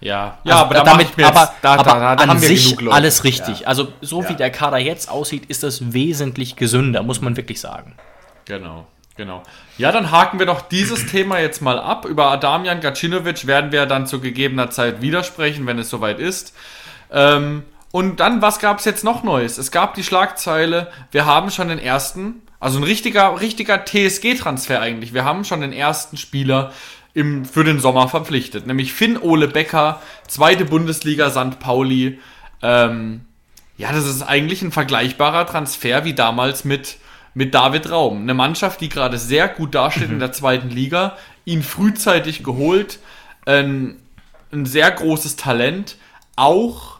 Ja, ja also, aber da damit, jetzt, aber, da, aber da, da, an sich alles richtig. Ja. Also so ja. wie der Kader jetzt aussieht, ist das wesentlich gesünder, muss man wirklich sagen. Genau. Genau. Ja, dann haken wir doch dieses Thema jetzt mal ab. Über Adamian Gacinovic werden wir dann zu gegebener Zeit widersprechen, wenn es soweit ist. Ähm, und dann, was gab es jetzt noch Neues? Es gab die Schlagzeile, wir haben schon den ersten, also ein richtiger, richtiger TSG-Transfer eigentlich. Wir haben schon den ersten Spieler im, für den Sommer verpflichtet, nämlich Finn Ole Becker, zweite Bundesliga St. Pauli. Ähm, ja, das ist eigentlich ein vergleichbarer Transfer wie damals mit, mit David Raum. Eine Mannschaft, die gerade sehr gut dasteht mhm. in der zweiten Liga, ihn frühzeitig geholt, ein, ein sehr großes Talent, auch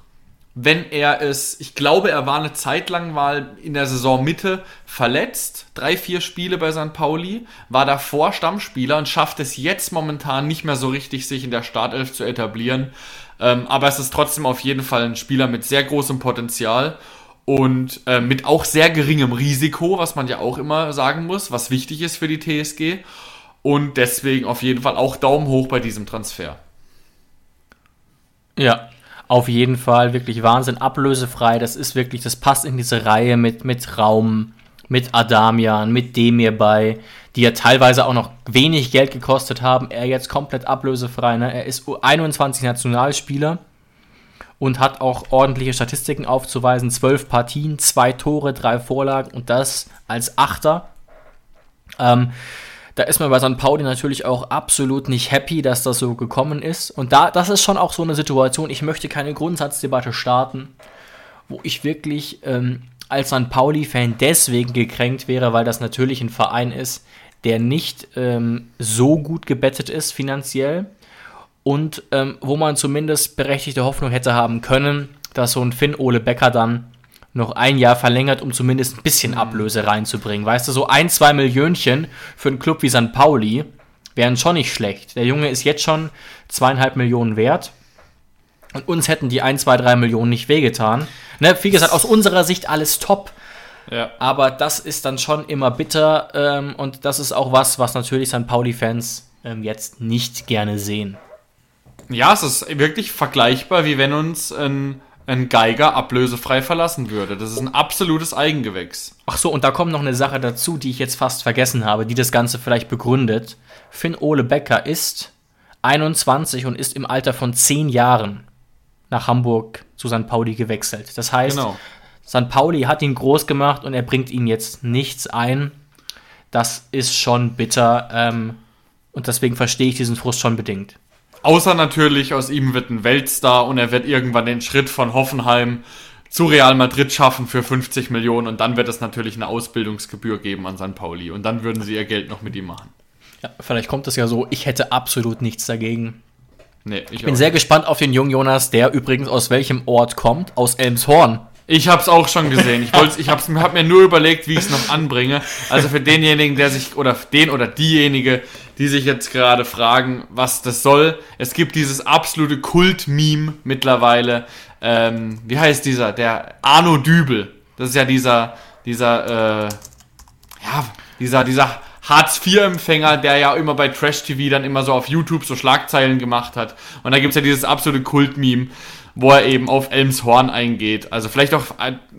wenn er es, ich glaube, er war eine Zeit lang mal in der Saisonmitte verletzt, drei, vier Spiele bei St. Pauli, war davor Stammspieler und schafft es jetzt momentan nicht mehr so richtig, sich in der Startelf zu etablieren. Ähm, aber es ist trotzdem auf jeden Fall ein Spieler mit sehr großem Potenzial und äh, mit auch sehr geringem Risiko, was man ja auch immer sagen muss, was wichtig ist für die TSG. Und deswegen auf jeden Fall auch Daumen hoch bei diesem Transfer. Ja, auf jeden Fall wirklich Wahnsinn, ablösefrei. Das ist wirklich, das passt in diese Reihe mit, mit Raum, mit Adamian, mit Demir bei, die ja teilweise auch noch wenig Geld gekostet haben. Er jetzt komplett ablösefrei. Ne? Er ist 21 Nationalspieler und hat auch ordentliche Statistiken aufzuweisen. Zwölf Partien, zwei Tore, drei Vorlagen und das als Achter. Ähm, da ist man bei St. Pauli natürlich auch absolut nicht happy, dass das so gekommen ist. Und da, das ist schon auch so eine Situation, ich möchte keine Grundsatzdebatte starten, wo ich wirklich ähm, als St. Pauli-Fan deswegen gekränkt wäre, weil das natürlich ein Verein ist, der nicht ähm, so gut gebettet ist finanziell und ähm, wo man zumindest berechtigte Hoffnung hätte haben können, dass so ein Finn Ole Becker dann noch ein Jahr verlängert, um zumindest ein bisschen Ablöse reinzubringen. Weißt du, so ein, zwei Millionchen für einen Club wie St. Pauli wären schon nicht schlecht. Der Junge ist jetzt schon zweieinhalb Millionen wert. Und uns hätten die ein, zwei, drei Millionen nicht wehgetan. Ne, wie gesagt, aus unserer Sicht alles top. Ja. Aber das ist dann schon immer bitter. Ähm, und das ist auch was, was natürlich St. Pauli-Fans ähm, jetzt nicht gerne sehen. Ja, es ist wirklich vergleichbar, wie wenn uns ein, ein Geiger ablösefrei verlassen würde. Das ist ein absolutes Eigengewächs. Ach so, und da kommt noch eine Sache dazu, die ich jetzt fast vergessen habe, die das Ganze vielleicht begründet. Finn Ole Becker ist 21 und ist im Alter von 10 Jahren nach Hamburg zu St. Pauli gewechselt. Das heißt, genau. St. Pauli hat ihn groß gemacht und er bringt ihm jetzt nichts ein. Das ist schon bitter ähm, und deswegen verstehe ich diesen Frust schon bedingt. Außer natürlich, aus ihm wird ein Weltstar und er wird irgendwann den Schritt von Hoffenheim zu Real Madrid schaffen für 50 Millionen und dann wird es natürlich eine Ausbildungsgebühr geben an St. Pauli und dann würden sie ihr Geld noch mit ihm machen. Ja, vielleicht kommt es ja so, ich hätte absolut nichts dagegen. Nee, ich, ich bin sehr nicht. gespannt auf den jungen Jonas, der übrigens aus welchem Ort kommt? Aus Elmshorn. Ich habe es auch schon gesehen. Ich, ich habe hab mir nur überlegt, wie ich es noch anbringe. Also für denjenigen, der sich, oder den oder diejenige, die sich jetzt gerade fragen, was das soll. Es gibt dieses absolute Kult-Meme mittlerweile. Ähm, wie heißt dieser? Der Arno Dübel. Das ist ja dieser, dieser, äh, ja, dieser, dieser Hartz-IV-Empfänger, der ja immer bei Trash-TV dann immer so auf YouTube so Schlagzeilen gemacht hat. Und da gibt es ja dieses absolute Kult-Meme wo er eben auf Elmshorn eingeht. Also vielleicht auch,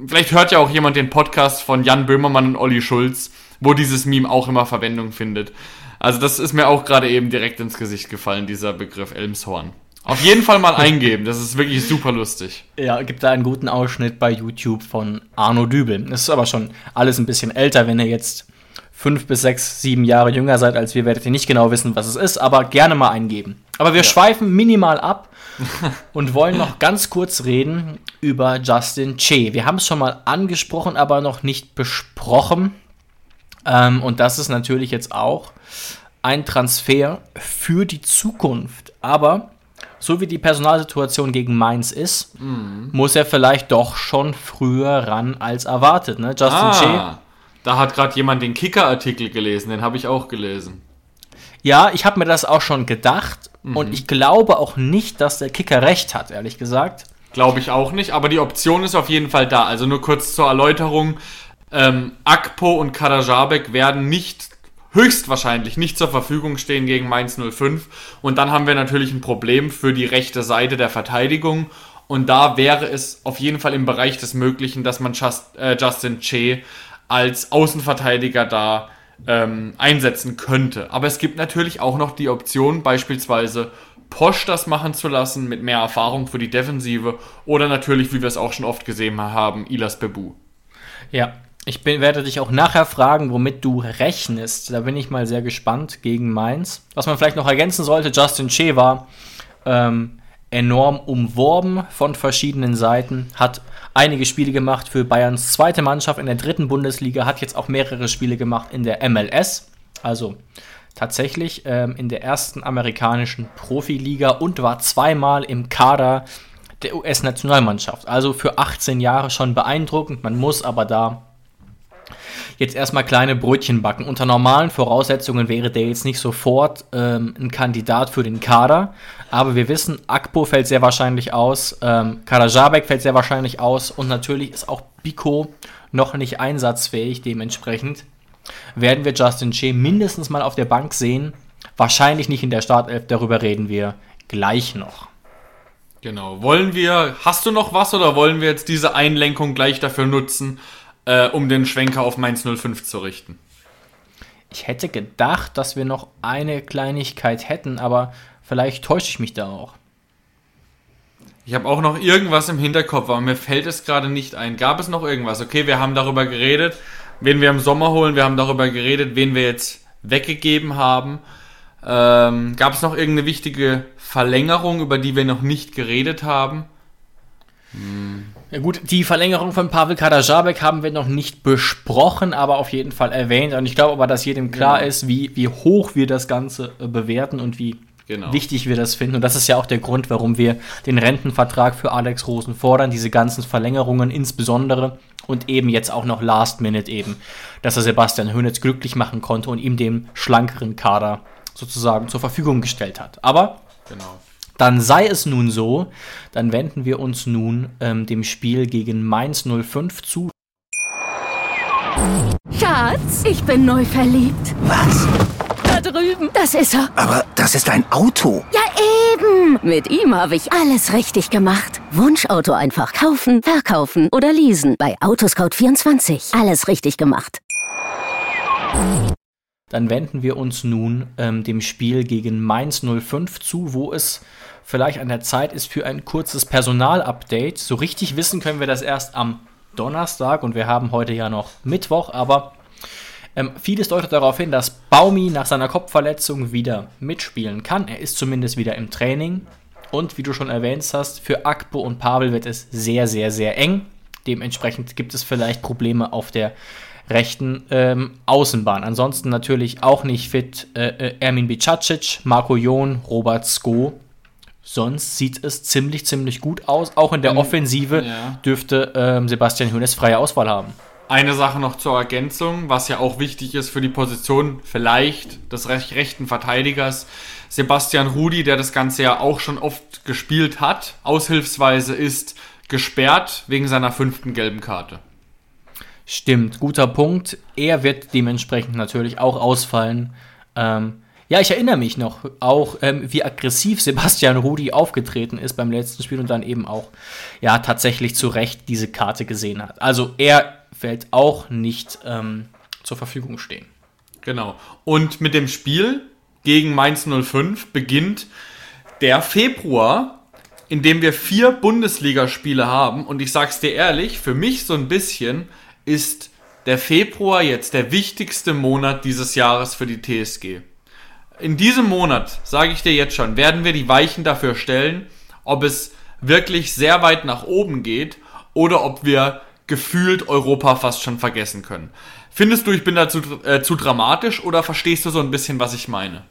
vielleicht hört ja auch jemand den Podcast von Jan Böhmermann und Olli Schulz, wo dieses Meme auch immer Verwendung findet. Also das ist mir auch gerade eben direkt ins Gesicht gefallen, dieser Begriff Elmshorn. Auf jeden Fall mal eingeben, das ist wirklich super lustig. Ja, gibt da einen guten Ausschnitt bei YouTube von Arno Dübel. Das ist aber schon alles ein bisschen älter, wenn ihr jetzt fünf bis sechs, sieben Jahre jünger seid als wir, werdet ihr nicht genau wissen, was es ist, aber gerne mal eingeben. Aber wir ja. schweifen minimal ab und wollen noch ganz kurz reden über Justin Che. Wir haben es schon mal angesprochen, aber noch nicht besprochen. Ähm, und das ist natürlich jetzt auch ein Transfer für die Zukunft. Aber so wie die Personalsituation gegen Mainz ist, mhm. muss er vielleicht doch schon früher ran als erwartet. Ne? Justin ah. Da hat gerade jemand den Kicker-Artikel gelesen, den habe ich auch gelesen. Ja, ich habe mir das auch schon gedacht. Mhm. Und ich glaube auch nicht, dass der Kicker recht hat, ehrlich gesagt. Glaube ich auch nicht, aber die Option ist auf jeden Fall da. Also nur kurz zur Erläuterung. Ähm, Akpo und Karajabek werden nicht höchstwahrscheinlich nicht zur Verfügung stehen gegen Mainz 05. Und dann haben wir natürlich ein Problem für die rechte Seite der Verteidigung. Und da wäre es auf jeden Fall im Bereich des Möglichen, dass man Just, äh, Justin Che als Außenverteidiger da ähm, einsetzen könnte. Aber es gibt natürlich auch noch die Option, beispielsweise Posch das machen zu lassen mit mehr Erfahrung für die Defensive oder natürlich, wie wir es auch schon oft gesehen haben, Ilas Bebu. Ja, ich bin, werde dich auch nachher fragen, womit du rechnest. Da bin ich mal sehr gespannt gegen Mainz. Was man vielleicht noch ergänzen sollte, Justin Che war ähm, enorm umworben von verschiedenen Seiten, hat einige Spiele gemacht für Bayerns zweite Mannschaft in der dritten Bundesliga, hat jetzt auch mehrere Spiele gemacht in der MLS, also tatsächlich ähm, in der ersten amerikanischen Profiliga und war zweimal im Kader der US-Nationalmannschaft. Also für 18 Jahre schon beeindruckend. Man muss aber da jetzt erstmal kleine Brötchen backen. Unter normalen Voraussetzungen wäre der jetzt nicht sofort ähm, ein Kandidat für den Kader. Aber wir wissen, Akpo fällt sehr wahrscheinlich aus, ähm, Karajabek fällt sehr wahrscheinlich aus und natürlich ist auch Biko noch nicht einsatzfähig. Dementsprechend werden wir Justin Che mindestens mal auf der Bank sehen. Wahrscheinlich nicht in der Startelf, darüber reden wir gleich noch. Genau. Wollen wir, hast du noch was oder wollen wir jetzt diese Einlenkung gleich dafür nutzen, äh, um den Schwenker auf Mainz 05 zu richten. Ich hätte gedacht, dass wir noch eine Kleinigkeit hätten, aber vielleicht täusche ich mich da auch. Ich habe auch noch irgendwas im Hinterkopf, aber mir fällt es gerade nicht ein. Gab es noch irgendwas? Okay, wir haben darüber geredet, wen wir im Sommer holen. Wir haben darüber geredet, wen wir jetzt weggegeben haben. Ähm, Gab es noch irgendeine wichtige Verlängerung, über die wir noch nicht geredet haben? Ja gut, die Verlängerung von Pavel Kadajabek haben wir noch nicht besprochen, aber auf jeden Fall erwähnt. Und ich glaube aber, dass jedem klar Genau. ist, wie, wie hoch wir das Ganze äh, bewerten und wie Genau. wichtig wir das finden. Und das ist ja auch der Grund, warum wir den Rentenvertrag für Alex Rosen fordern, diese ganzen Verlängerungen insbesondere und eben jetzt auch noch Last Minute eben, dass er Sebastian Hönes glücklich machen konnte und ihm den schlankeren Kader sozusagen zur Verfügung gestellt hat. Aber Genau. Dann sei es nun so, dann wenden wir uns nun ähm, dem Spiel gegen Mainz 05 zu. Schatz, ich bin neu verliebt. Was? Da drüben. Das ist er. Aber das ist ein Auto. Ja, eben. Mit ihm habe ich alles richtig gemacht. Wunschauto einfach kaufen, verkaufen oder leasen. Bei Autoscout24. Alles richtig gemacht. Dann wenden wir uns nun ähm, dem Spiel gegen Mainz 05 zu, wo es vielleicht an der Zeit ist für ein kurzes Personalupdate. So richtig wissen können wir das erst am Donnerstag und wir haben heute ja noch Mittwoch, aber ähm, vieles deutet darauf hin, dass Baumi nach seiner Kopfverletzung wieder mitspielen kann. Er ist zumindest wieder im Training. Und wie du schon erwähnt hast, für Akpo und Pavel wird es sehr, sehr, sehr eng. Dementsprechend gibt es vielleicht Probleme auf der rechten ähm, Außenbahn. Ansonsten natürlich auch nicht fit äh, äh, Ermin Bicacic, Marco Jon, Robert Sko. Sonst sieht es ziemlich, ziemlich gut aus. Auch in der Ähm, Offensive ja. dürfte ähm, Sebastian Hönes freie Auswahl haben. Eine Sache noch zur Ergänzung, was ja auch wichtig ist für die Position vielleicht des rech- rechten Verteidigers. Sebastian Rudi, der das Ganze ja auch schon oft gespielt hat, aushilfsweise ist gesperrt wegen seiner fünften gelben Karte. Stimmt, guter Punkt. Er wird dementsprechend natürlich auch ausfallen. Ähm, ja, ich erinnere mich noch auch, ähm, wie aggressiv Sebastian Rudi aufgetreten ist beim letzten Spiel und dann eben auch, ja, tatsächlich zu Recht diese Karte gesehen hat. Also er wird auch nicht ähm, zur Verfügung stehen. Genau. Und mit dem Spiel gegen Mainz 05 beginnt der Februar, in dem wir vier Bundesligaspiele haben. Und ich sag's dir ehrlich, für mich so ein bisschen ist der Februar jetzt der wichtigste Monat dieses Jahres für die TSG. In diesem Monat, sage ich dir jetzt schon, werden wir die Weichen dafür stellen, ob es wirklich sehr weit nach oben geht oder ob wir gefühlt Europa fast schon vergessen können. Findest du, ich bin da zu, äh, zu dramatisch oder verstehst du so ein bisschen, was ich meine?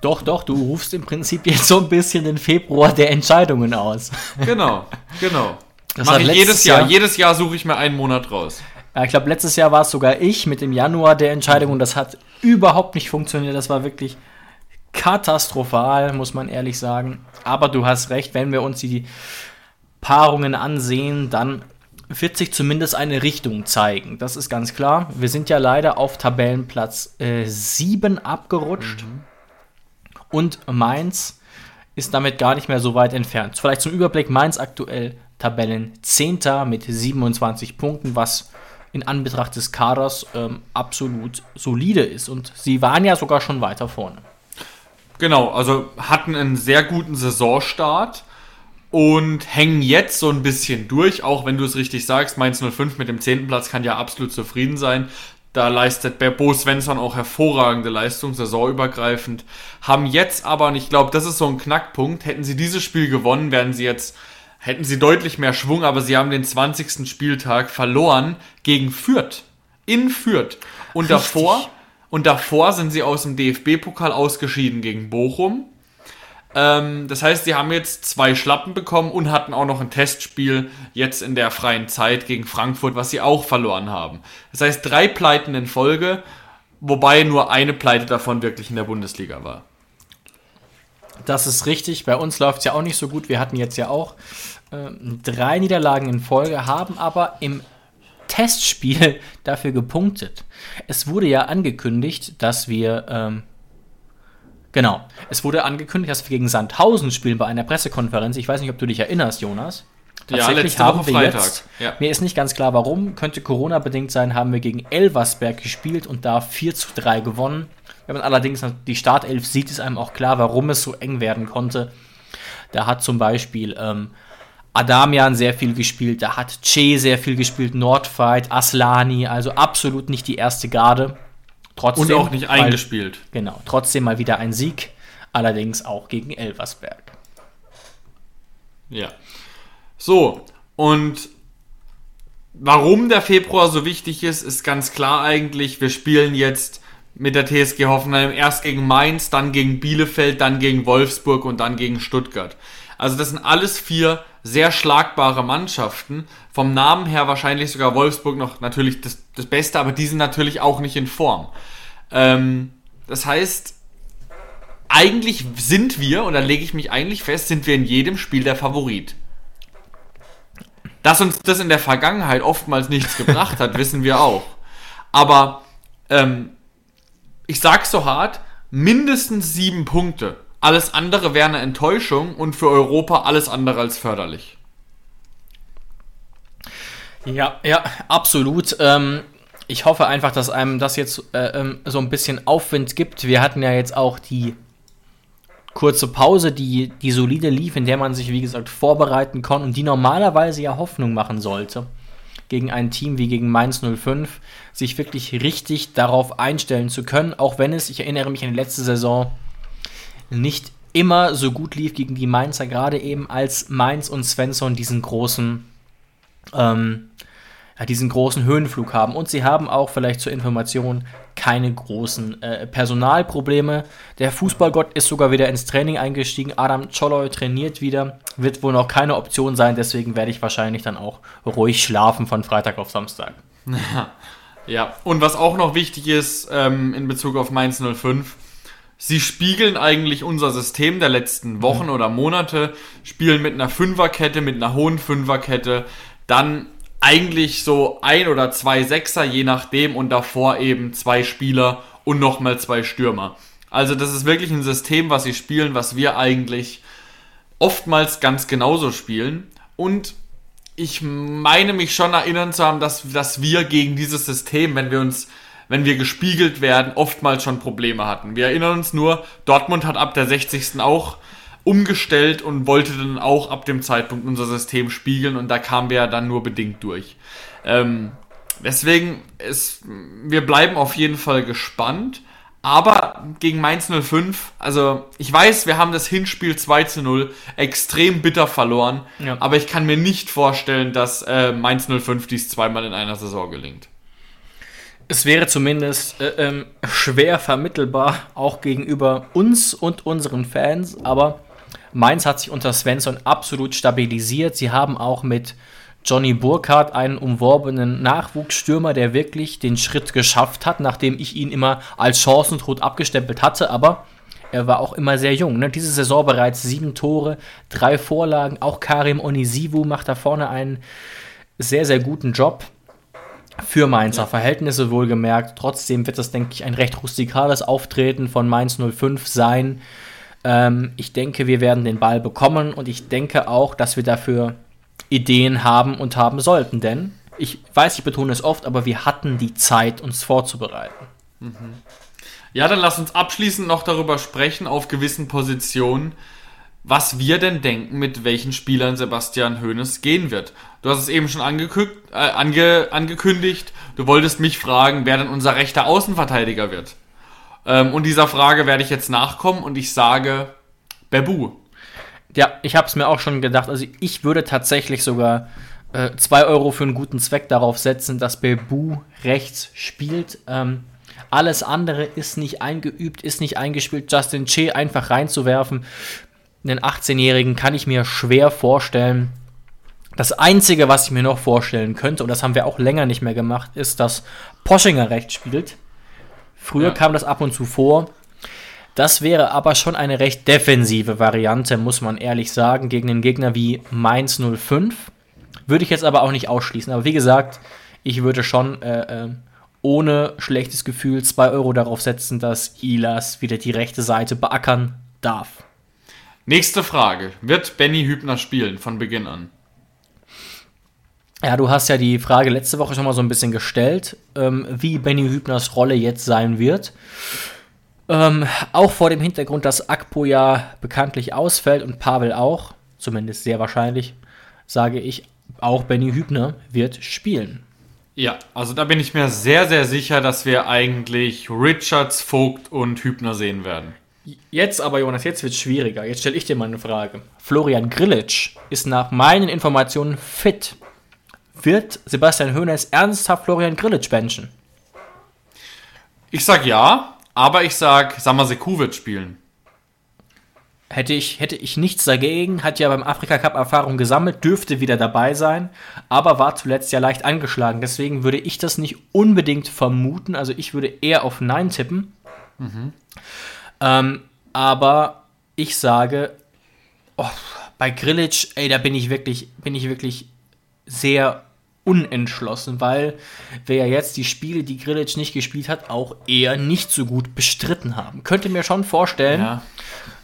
Doch, doch, du rufst im Prinzip jetzt so ein bisschen den Februar der Entscheidungen aus. Genau, genau. Das Mache ich jedes Jahr. Jahr- Jedes Jahr suche ich mir einen Monat raus. Ja, ich glaube, letztes Jahr war es sogar ich mit dem Januar der Entscheidung und das hat überhaupt nicht funktioniert. Das war wirklich katastrophal, muss man ehrlich sagen. Aber du hast recht, wenn wir uns die Paarungen ansehen, dann wird sich zumindest eine Richtung zeigen. Das ist ganz klar. Wir sind ja leider auf Tabellenplatz äh, 7 abgerutscht. Und Mainz ist damit gar nicht mehr so weit entfernt. Vielleicht zum Überblick, Mainz aktuell Tabellen 10. mit 27 Punkten, was in Anbetracht des Kaders ähm, absolut solide ist. Und sie waren ja sogar schon weiter vorne. Genau, also hatten einen sehr guten Saisonstart und hängen jetzt so ein bisschen durch, auch wenn du es richtig sagst, Mainz 05 mit dem 10. Platz kann ja absolut zufrieden sein. Da leistet Bo Svensson auch hervorragende Leistung, saisonübergreifend. Haben jetzt aber, und ich glaube, das ist so ein Knackpunkt, hätten sie dieses Spiel gewonnen, wären sie jetzt, hätten sie deutlich mehr Schwung, aber sie haben den 20. Spieltag verloren gegen Fürth. In Fürth. Und Richtig. davor, und davor sind sie aus dem DFB-Pokal ausgeschieden gegen Bochum. Ähm, das heißt, sie haben jetzt zwei Schlappen bekommen und hatten auch noch ein Testspiel jetzt in der freien Zeit gegen Frankfurt, was sie auch verloren haben. Das heißt, drei Pleiten in Folge, wobei nur eine Pleite davon wirklich in der Bundesliga war. Das ist richtig. Bei uns läuft es ja auch nicht so gut. Wir hatten jetzt ja auch ähm, drei Niederlagen in Folge, haben aber im Testspiel dafür gepunktet. Es wurde ja angekündigt, dass wir. Ähm, genau. Es wurde angekündigt, dass wir gegen Sandhausen spielen bei einer Pressekonferenz. Ich weiß nicht, ob du dich erinnerst, Jonas. Tatsächlich ja, haben wir Freitag. jetzt, ja. mir ist nicht ganz klar warum, könnte Corona-bedingt sein, haben wir gegen Elversberg gespielt und da 4 zu 3 gewonnen. Wenn man allerdings die Startelf sieht, ist einem auch klar, warum es so eng werden konnte. Da hat zum Beispiel ähm, Adamian sehr viel gespielt, da hat Che sehr viel gespielt, Nordfight, Aslani, also absolut nicht die erste Garde. Trotzdem, Und auch nicht eingespielt. Mal, genau, trotzdem mal wieder ein Sieg, allerdings auch gegen Elversberg. Ja. So, und warum der Februar so wichtig ist, ist ganz klar eigentlich. Wir spielen jetzt mit der TSG Hoffenheim erst gegen Mainz, dann gegen Bielefeld, dann gegen Wolfsburg und dann gegen Stuttgart. Also das sind alles vier sehr schlagbare Mannschaften. Vom Namen her wahrscheinlich sogar Wolfsburg noch natürlich das, das Beste, aber die sind natürlich auch nicht in Form. Ähm, das heißt, eigentlich sind wir, und da lege ich mich eigentlich fest, sind wir in jedem Spiel der Favorit. Dass uns das in der Vergangenheit oftmals nichts gebracht hat, wissen wir auch. Aber ähm, ich sag's so hart, mindestens sieben Punkte. Alles andere wäre eine Enttäuschung und für Europa alles andere als förderlich. Ja, ja, absolut. Ähm, ich hoffe einfach, dass einem das jetzt äh, ähm, so ein bisschen Aufwind gibt. Wir hatten ja jetzt auch die kurze Pause, die, die solide lief, in der man sich, wie gesagt, vorbereiten konnte und die normalerweise ja Hoffnung machen sollte, gegen ein Team wie gegen Mainz 05, sich wirklich richtig darauf einstellen zu können, auch wenn es, ich erinnere mich an die letzte Saison, nicht immer so gut lief gegen die Mainzer, gerade eben als Mainz und Svensson diesen großen ähm, ja, diesen großen Höhenflug haben. Und sie haben auch vielleicht zur Information keine großen äh, Personalprobleme. Der Fußballgott ist sogar wieder ins Training eingestiegen. Adam Choloy trainiert wieder. Wird wohl noch keine Option sein, deswegen werde ich wahrscheinlich dann auch ruhig schlafen von Freitag auf Samstag. Ja, und was auch noch wichtig ist ähm, in Bezug auf Mainz 05, sie spiegeln eigentlich unser System der letzten Wochen mhm. oder Monate, spielen mit einer Fünferkette, mit einer hohen Fünferkette, dann eigentlich so ein oder zwei Sechser, je nachdem, und davor eben zwei Spieler und nochmal zwei Stürmer. Also das ist wirklich ein System, was sie spielen, was wir eigentlich oftmals ganz genauso spielen. Und ich meine mich schon erinnern zu haben, dass, dass wir gegen dieses System, wenn wir uns, wenn wir gespiegelt werden, oftmals schon Probleme hatten. Wir erinnern uns nur, Dortmund hat ab der 60. auch umgestellt und wollte dann auch ab dem Zeitpunkt unser System spiegeln und da kamen wir ja dann nur bedingt durch. Ähm, deswegen, ist, wir bleiben auf jeden Fall gespannt. Aber gegen Mainz 05, also ich weiß, wir haben das Hinspiel 2 zu 0 extrem bitter verloren, ja. aber ich kann mir nicht vorstellen, dass äh, Mainz 05 dies zweimal in einer Saison gelingt. Es wäre zumindest äh, ähm, schwer vermittelbar, auch gegenüber uns und unseren Fans, aber Mainz hat sich unter Svensson absolut stabilisiert. Sie haben auch mit Johnny Burkhardt einen umworbenen Nachwuchsstürmer, der wirklich den Schritt geschafft hat, nachdem ich ihn immer als Chancentod abgestempelt hatte, aber er war auch immer sehr jung. Ne? Diese Saison bereits sieben Tore, drei Vorlagen. Auch Karim Onisivu macht da vorne einen sehr, sehr guten Job. Für Mainzer ja. Verhältnisse wohlgemerkt. Trotzdem wird das, denke ich, ein recht rustikales Auftreten von Mainz 05 sein. Ähm, ich denke, wir werden den Ball bekommen und ich denke auch, dass wir dafür Ideen haben und haben sollten, denn ich weiß, ich betone es oft, aber wir hatten die Zeit, uns vorzubereiten. Mhm. Ja, dann lass uns abschließend noch darüber sprechen, auf gewissen Positionen, was wir denn denken, mit welchen Spielern Sebastian Hoeneß gehen wird. Du hast es eben schon angekü äh, ange angekündigt, du wolltest mich fragen, wer denn unser rechter Außenverteidiger wird. Ähm, und dieser Frage werde ich jetzt nachkommen und ich sage Bebu. Ja, ich habe es mir auch schon gedacht. Also ich würde tatsächlich sogar 2 äh, Euro für einen guten Zweck darauf setzen, dass Bebu rechts spielt. Ähm, alles andere ist nicht eingeübt, ist nicht eingespielt. Justin Che einfach reinzuwerfen, einen 18-Jährigen kann ich mir schwer vorstellen. Das Einzige, was ich mir noch vorstellen könnte, und das haben wir auch länger nicht mehr gemacht, ist, dass Poschinger rechts spielt. Früher ja. kam das ab und zu vor. Das wäre aber schon eine recht defensive Variante, muss man ehrlich sagen, gegen einen Gegner wie Mainz 05. Würde ich jetzt aber auch nicht ausschließen. Aber wie gesagt, ich würde schon äh, äh, ohne schlechtes Gefühl 2 Euro darauf setzen, dass Ilas wieder die rechte Seite beackern darf. Nächste Frage. Wird Benny Hübner spielen von Beginn an? Ja, du hast ja die Frage letzte Woche schon mal so ein bisschen gestellt, ähm, wie Benny Hübners Rolle jetzt sein wird. Ähm, auch vor dem Hintergrund, dass Akpo ja bekanntlich ausfällt und Pavel auch, zumindest sehr wahrscheinlich, sage ich, auch Benny Hübner wird spielen. Ja, also da bin ich mir sehr, sehr sicher, dass wir eigentlich Richards, Vogt und Hübner sehen werden. Jetzt aber, Jonas, jetzt wird es schwieriger. Jetzt stelle ich dir mal eine Frage. Florian Grillitsch ist nach meinen Informationen fit. Wird Sebastian Hoeneß ernsthaft Florian Grillitsch benchen? Ich sag ja, aber ich sag, Samaseku wird spielen. Hätte ich, hätte ich nichts dagegen, hat ja beim Afrika Cup Erfahrung gesammelt, dürfte wieder dabei sein, aber war zuletzt ja leicht angeschlagen. Deswegen würde ich das nicht unbedingt vermuten. Also ich würde eher auf Nein tippen. Mhm. Ähm, aber ich sage, oh, bei Grillitsch, ey, da bin ich wirklich, bin ich wirklich sehr unentschlossen, weil wir ja jetzt die Spiele, die Grillitsch nicht gespielt hat, auch eher nicht so gut bestritten haben. Könnte mir schon vorstellen, ja.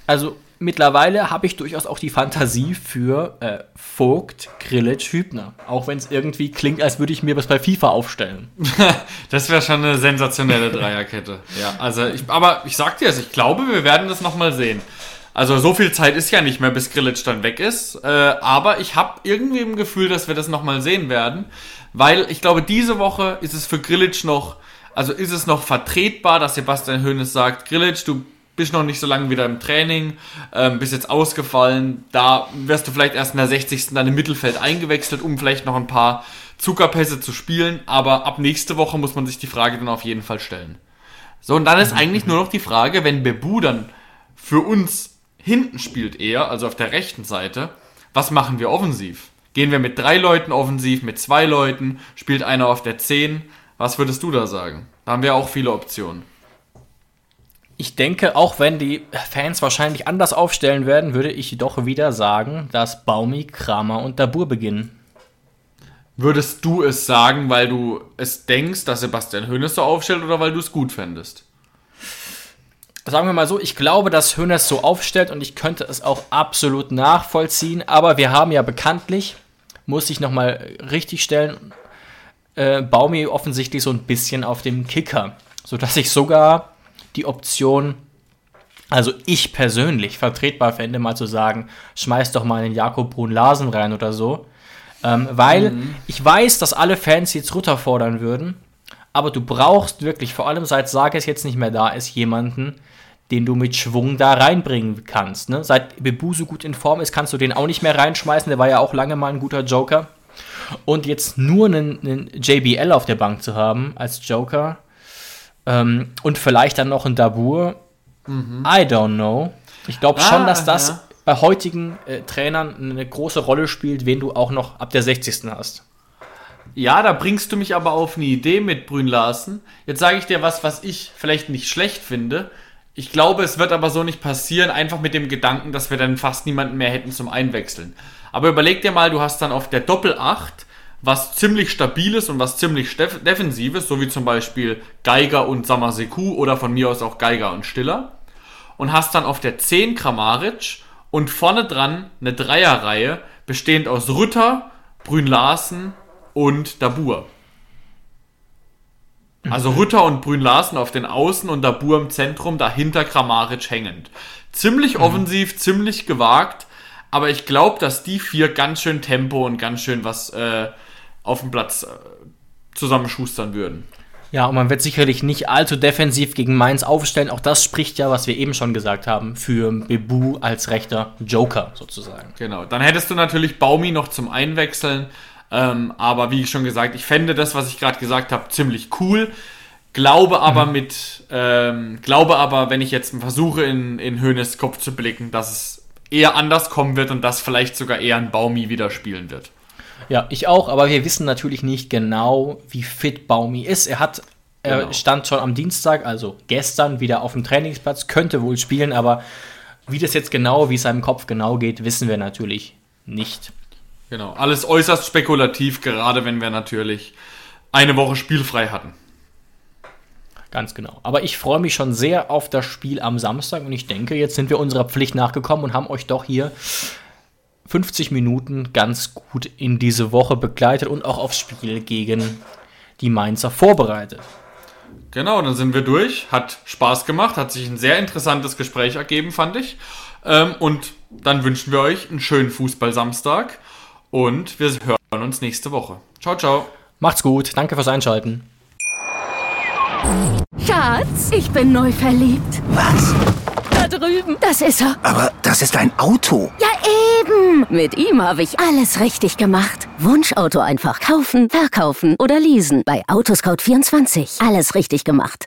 also mittlerweile habe ich durchaus auch die Fantasie für äh, Vogt, Grillitsch, Hübner. Auch wenn es irgendwie klingt, als würde ich mir was bei FIFA aufstellen. das wäre schon eine sensationelle Dreierkette. ja, also ich, aber ich sag dir es, ich glaube, wir werden das nochmal sehen. Also so viel Zeit ist ja nicht mehr, bis Grillitsch dann weg ist. Äh, aber ich habe irgendwie im Gefühl, dass wir das nochmal sehen werden. Weil ich glaube, diese Woche ist es für Grillitsch noch, also ist es noch vertretbar, dass Sebastian Hoeneß sagt, Grillitsch, du bist noch nicht so lange wieder im Training, ähm, bist jetzt ausgefallen. Da wirst du vielleicht erst in der 60. dann im Mittelfeld eingewechselt, um vielleicht noch ein paar Zuckerpässe zu spielen. Aber ab nächste Woche muss man sich die Frage dann auf jeden Fall stellen. So, und dann ist eigentlich nur noch die Frage, wenn Bebu dann für uns hinten spielt eher, also auf der rechten Seite, was machen wir offensiv? Gehen wir mit drei Leuten offensiv, mit zwei Leuten, spielt einer auf der 10? Was würdest du da sagen? Da haben wir auch viele Optionen. Ich denke, auch wenn die Fans wahrscheinlich anders aufstellen werden, würde ich doch wieder sagen, dass Baumi, Kramer und Dabur beginnen. Würdest du es sagen, weil du es denkst, dass Sebastian Hönes so aufstellt oder weil du es gut fändest? Sagen wir mal so, ich glaube, dass Hönes so aufstellt und ich könnte es auch absolut nachvollziehen, aber wir haben ja bekanntlich, muss ich nochmal richtig stellen, äh, Baumi offensichtlich so ein bisschen auf dem Kicker, sodass ich sogar die Option, also ich persönlich vertretbar fände, mal zu sagen, schmeiß doch mal einen Jakob Brun Larsen rein oder so. Ähm, weil mhm. ich weiß, dass alle Fans jetzt Rutter fordern würden, aber du brauchst wirklich, vor allem seit Sages jetzt nicht mehr da ist, jemanden, den du mit Schwung da reinbringen kannst. Ne? Seit Bebu so gut in Form ist, kannst du den auch nicht mehr reinschmeißen. Der war ja auch lange mal ein guter Joker. Und jetzt nur einen, einen JBL auf der Bank zu haben als Joker, ähm, und vielleicht dann noch ein Dabur. Mhm. I don't know. Ich glaube ah, schon, dass das ja. bei heutigen äh, Trainern eine große Rolle spielt, wen du auch noch ab der 60. hast. Ja, da bringst du mich aber auf eine Idee mit Brün Larsen. Jetzt sage ich dir was, was ich vielleicht nicht schlecht finde. Ich glaube, es wird aber so nicht passieren, einfach mit dem Gedanken, dass wir dann fast niemanden mehr hätten zum Einwechseln. Aber überleg dir mal, du hast dann auf der Doppel 8 was ziemlich stabiles und was ziemlich defensives, so wie zum Beispiel Geiger und Samaseku oder von mir aus auch Geiger und Stiller. Und hast dann auf der 10 Kramaric und vorne dran eine Dreierreihe bestehend aus Rütter, Brün Larsen und Dabur. Also mhm. Rütter und Brün Larsen auf den Außen und Dabur im Zentrum, dahinter Kramaric hängend. Ziemlich mhm. offensiv, ziemlich gewagt, aber ich glaube, dass die vier ganz schön Tempo und ganz schön was äh, auf dem Platz äh, zusammenschustern würden. Ja, und man wird sicherlich nicht allzu defensiv gegen Mainz aufstellen. Auch das spricht ja, was wir eben schon gesagt haben, für Bebu als rechter Joker sozusagen. Genau. Dann hättest du natürlich Baumi noch zum Einwechseln. Ähm, aber wie schon gesagt, ich fände das, was ich gerade gesagt habe, ziemlich cool. Glaube aber mhm. mit, ähm, glaube aber, wenn ich jetzt versuche, in, in Höhnes Kopf zu blicken, dass es eher anders kommen wird und dass vielleicht sogar eher ein Baumi wieder spielen wird. Ja, ich auch, aber wir wissen natürlich nicht genau, wie fit Baumi ist. Er hat er genau. stand schon am Dienstag, also gestern, wieder auf dem Trainingsplatz, könnte wohl spielen, aber wie das jetzt genau, wie es seinem Kopf genau geht, wissen wir natürlich nicht. Genau, alles äußerst spekulativ, gerade wenn wir natürlich eine Woche spielfrei hatten. Ganz genau. Aber ich freue mich schon sehr auf das Spiel am Samstag und ich denke, jetzt sind wir unserer Pflicht nachgekommen und haben euch doch hier 50 Minuten ganz gut in diese Woche begleitet und auch aufs Spiel gegen die Mainzer vorbereitet. Genau, dann sind wir durch. Hat Spaß gemacht, hat sich ein sehr interessantes Gespräch ergeben, fand ich. Ähm, und dann wünschen wir euch einen schönen Fußball-Samstag und wir hören uns nächste Woche. Ciao, ciao. Macht's gut, danke fürs Einschalten. Schatz, ich bin neu verliebt. Was? Da drüben. Das ist er. Aber das ist ein Auto. Ja, eben. Mit ihm habe ich alles richtig gemacht. Wunschauto einfach kaufen, verkaufen oder leasen. Bei Autoscout24. Alles richtig gemacht.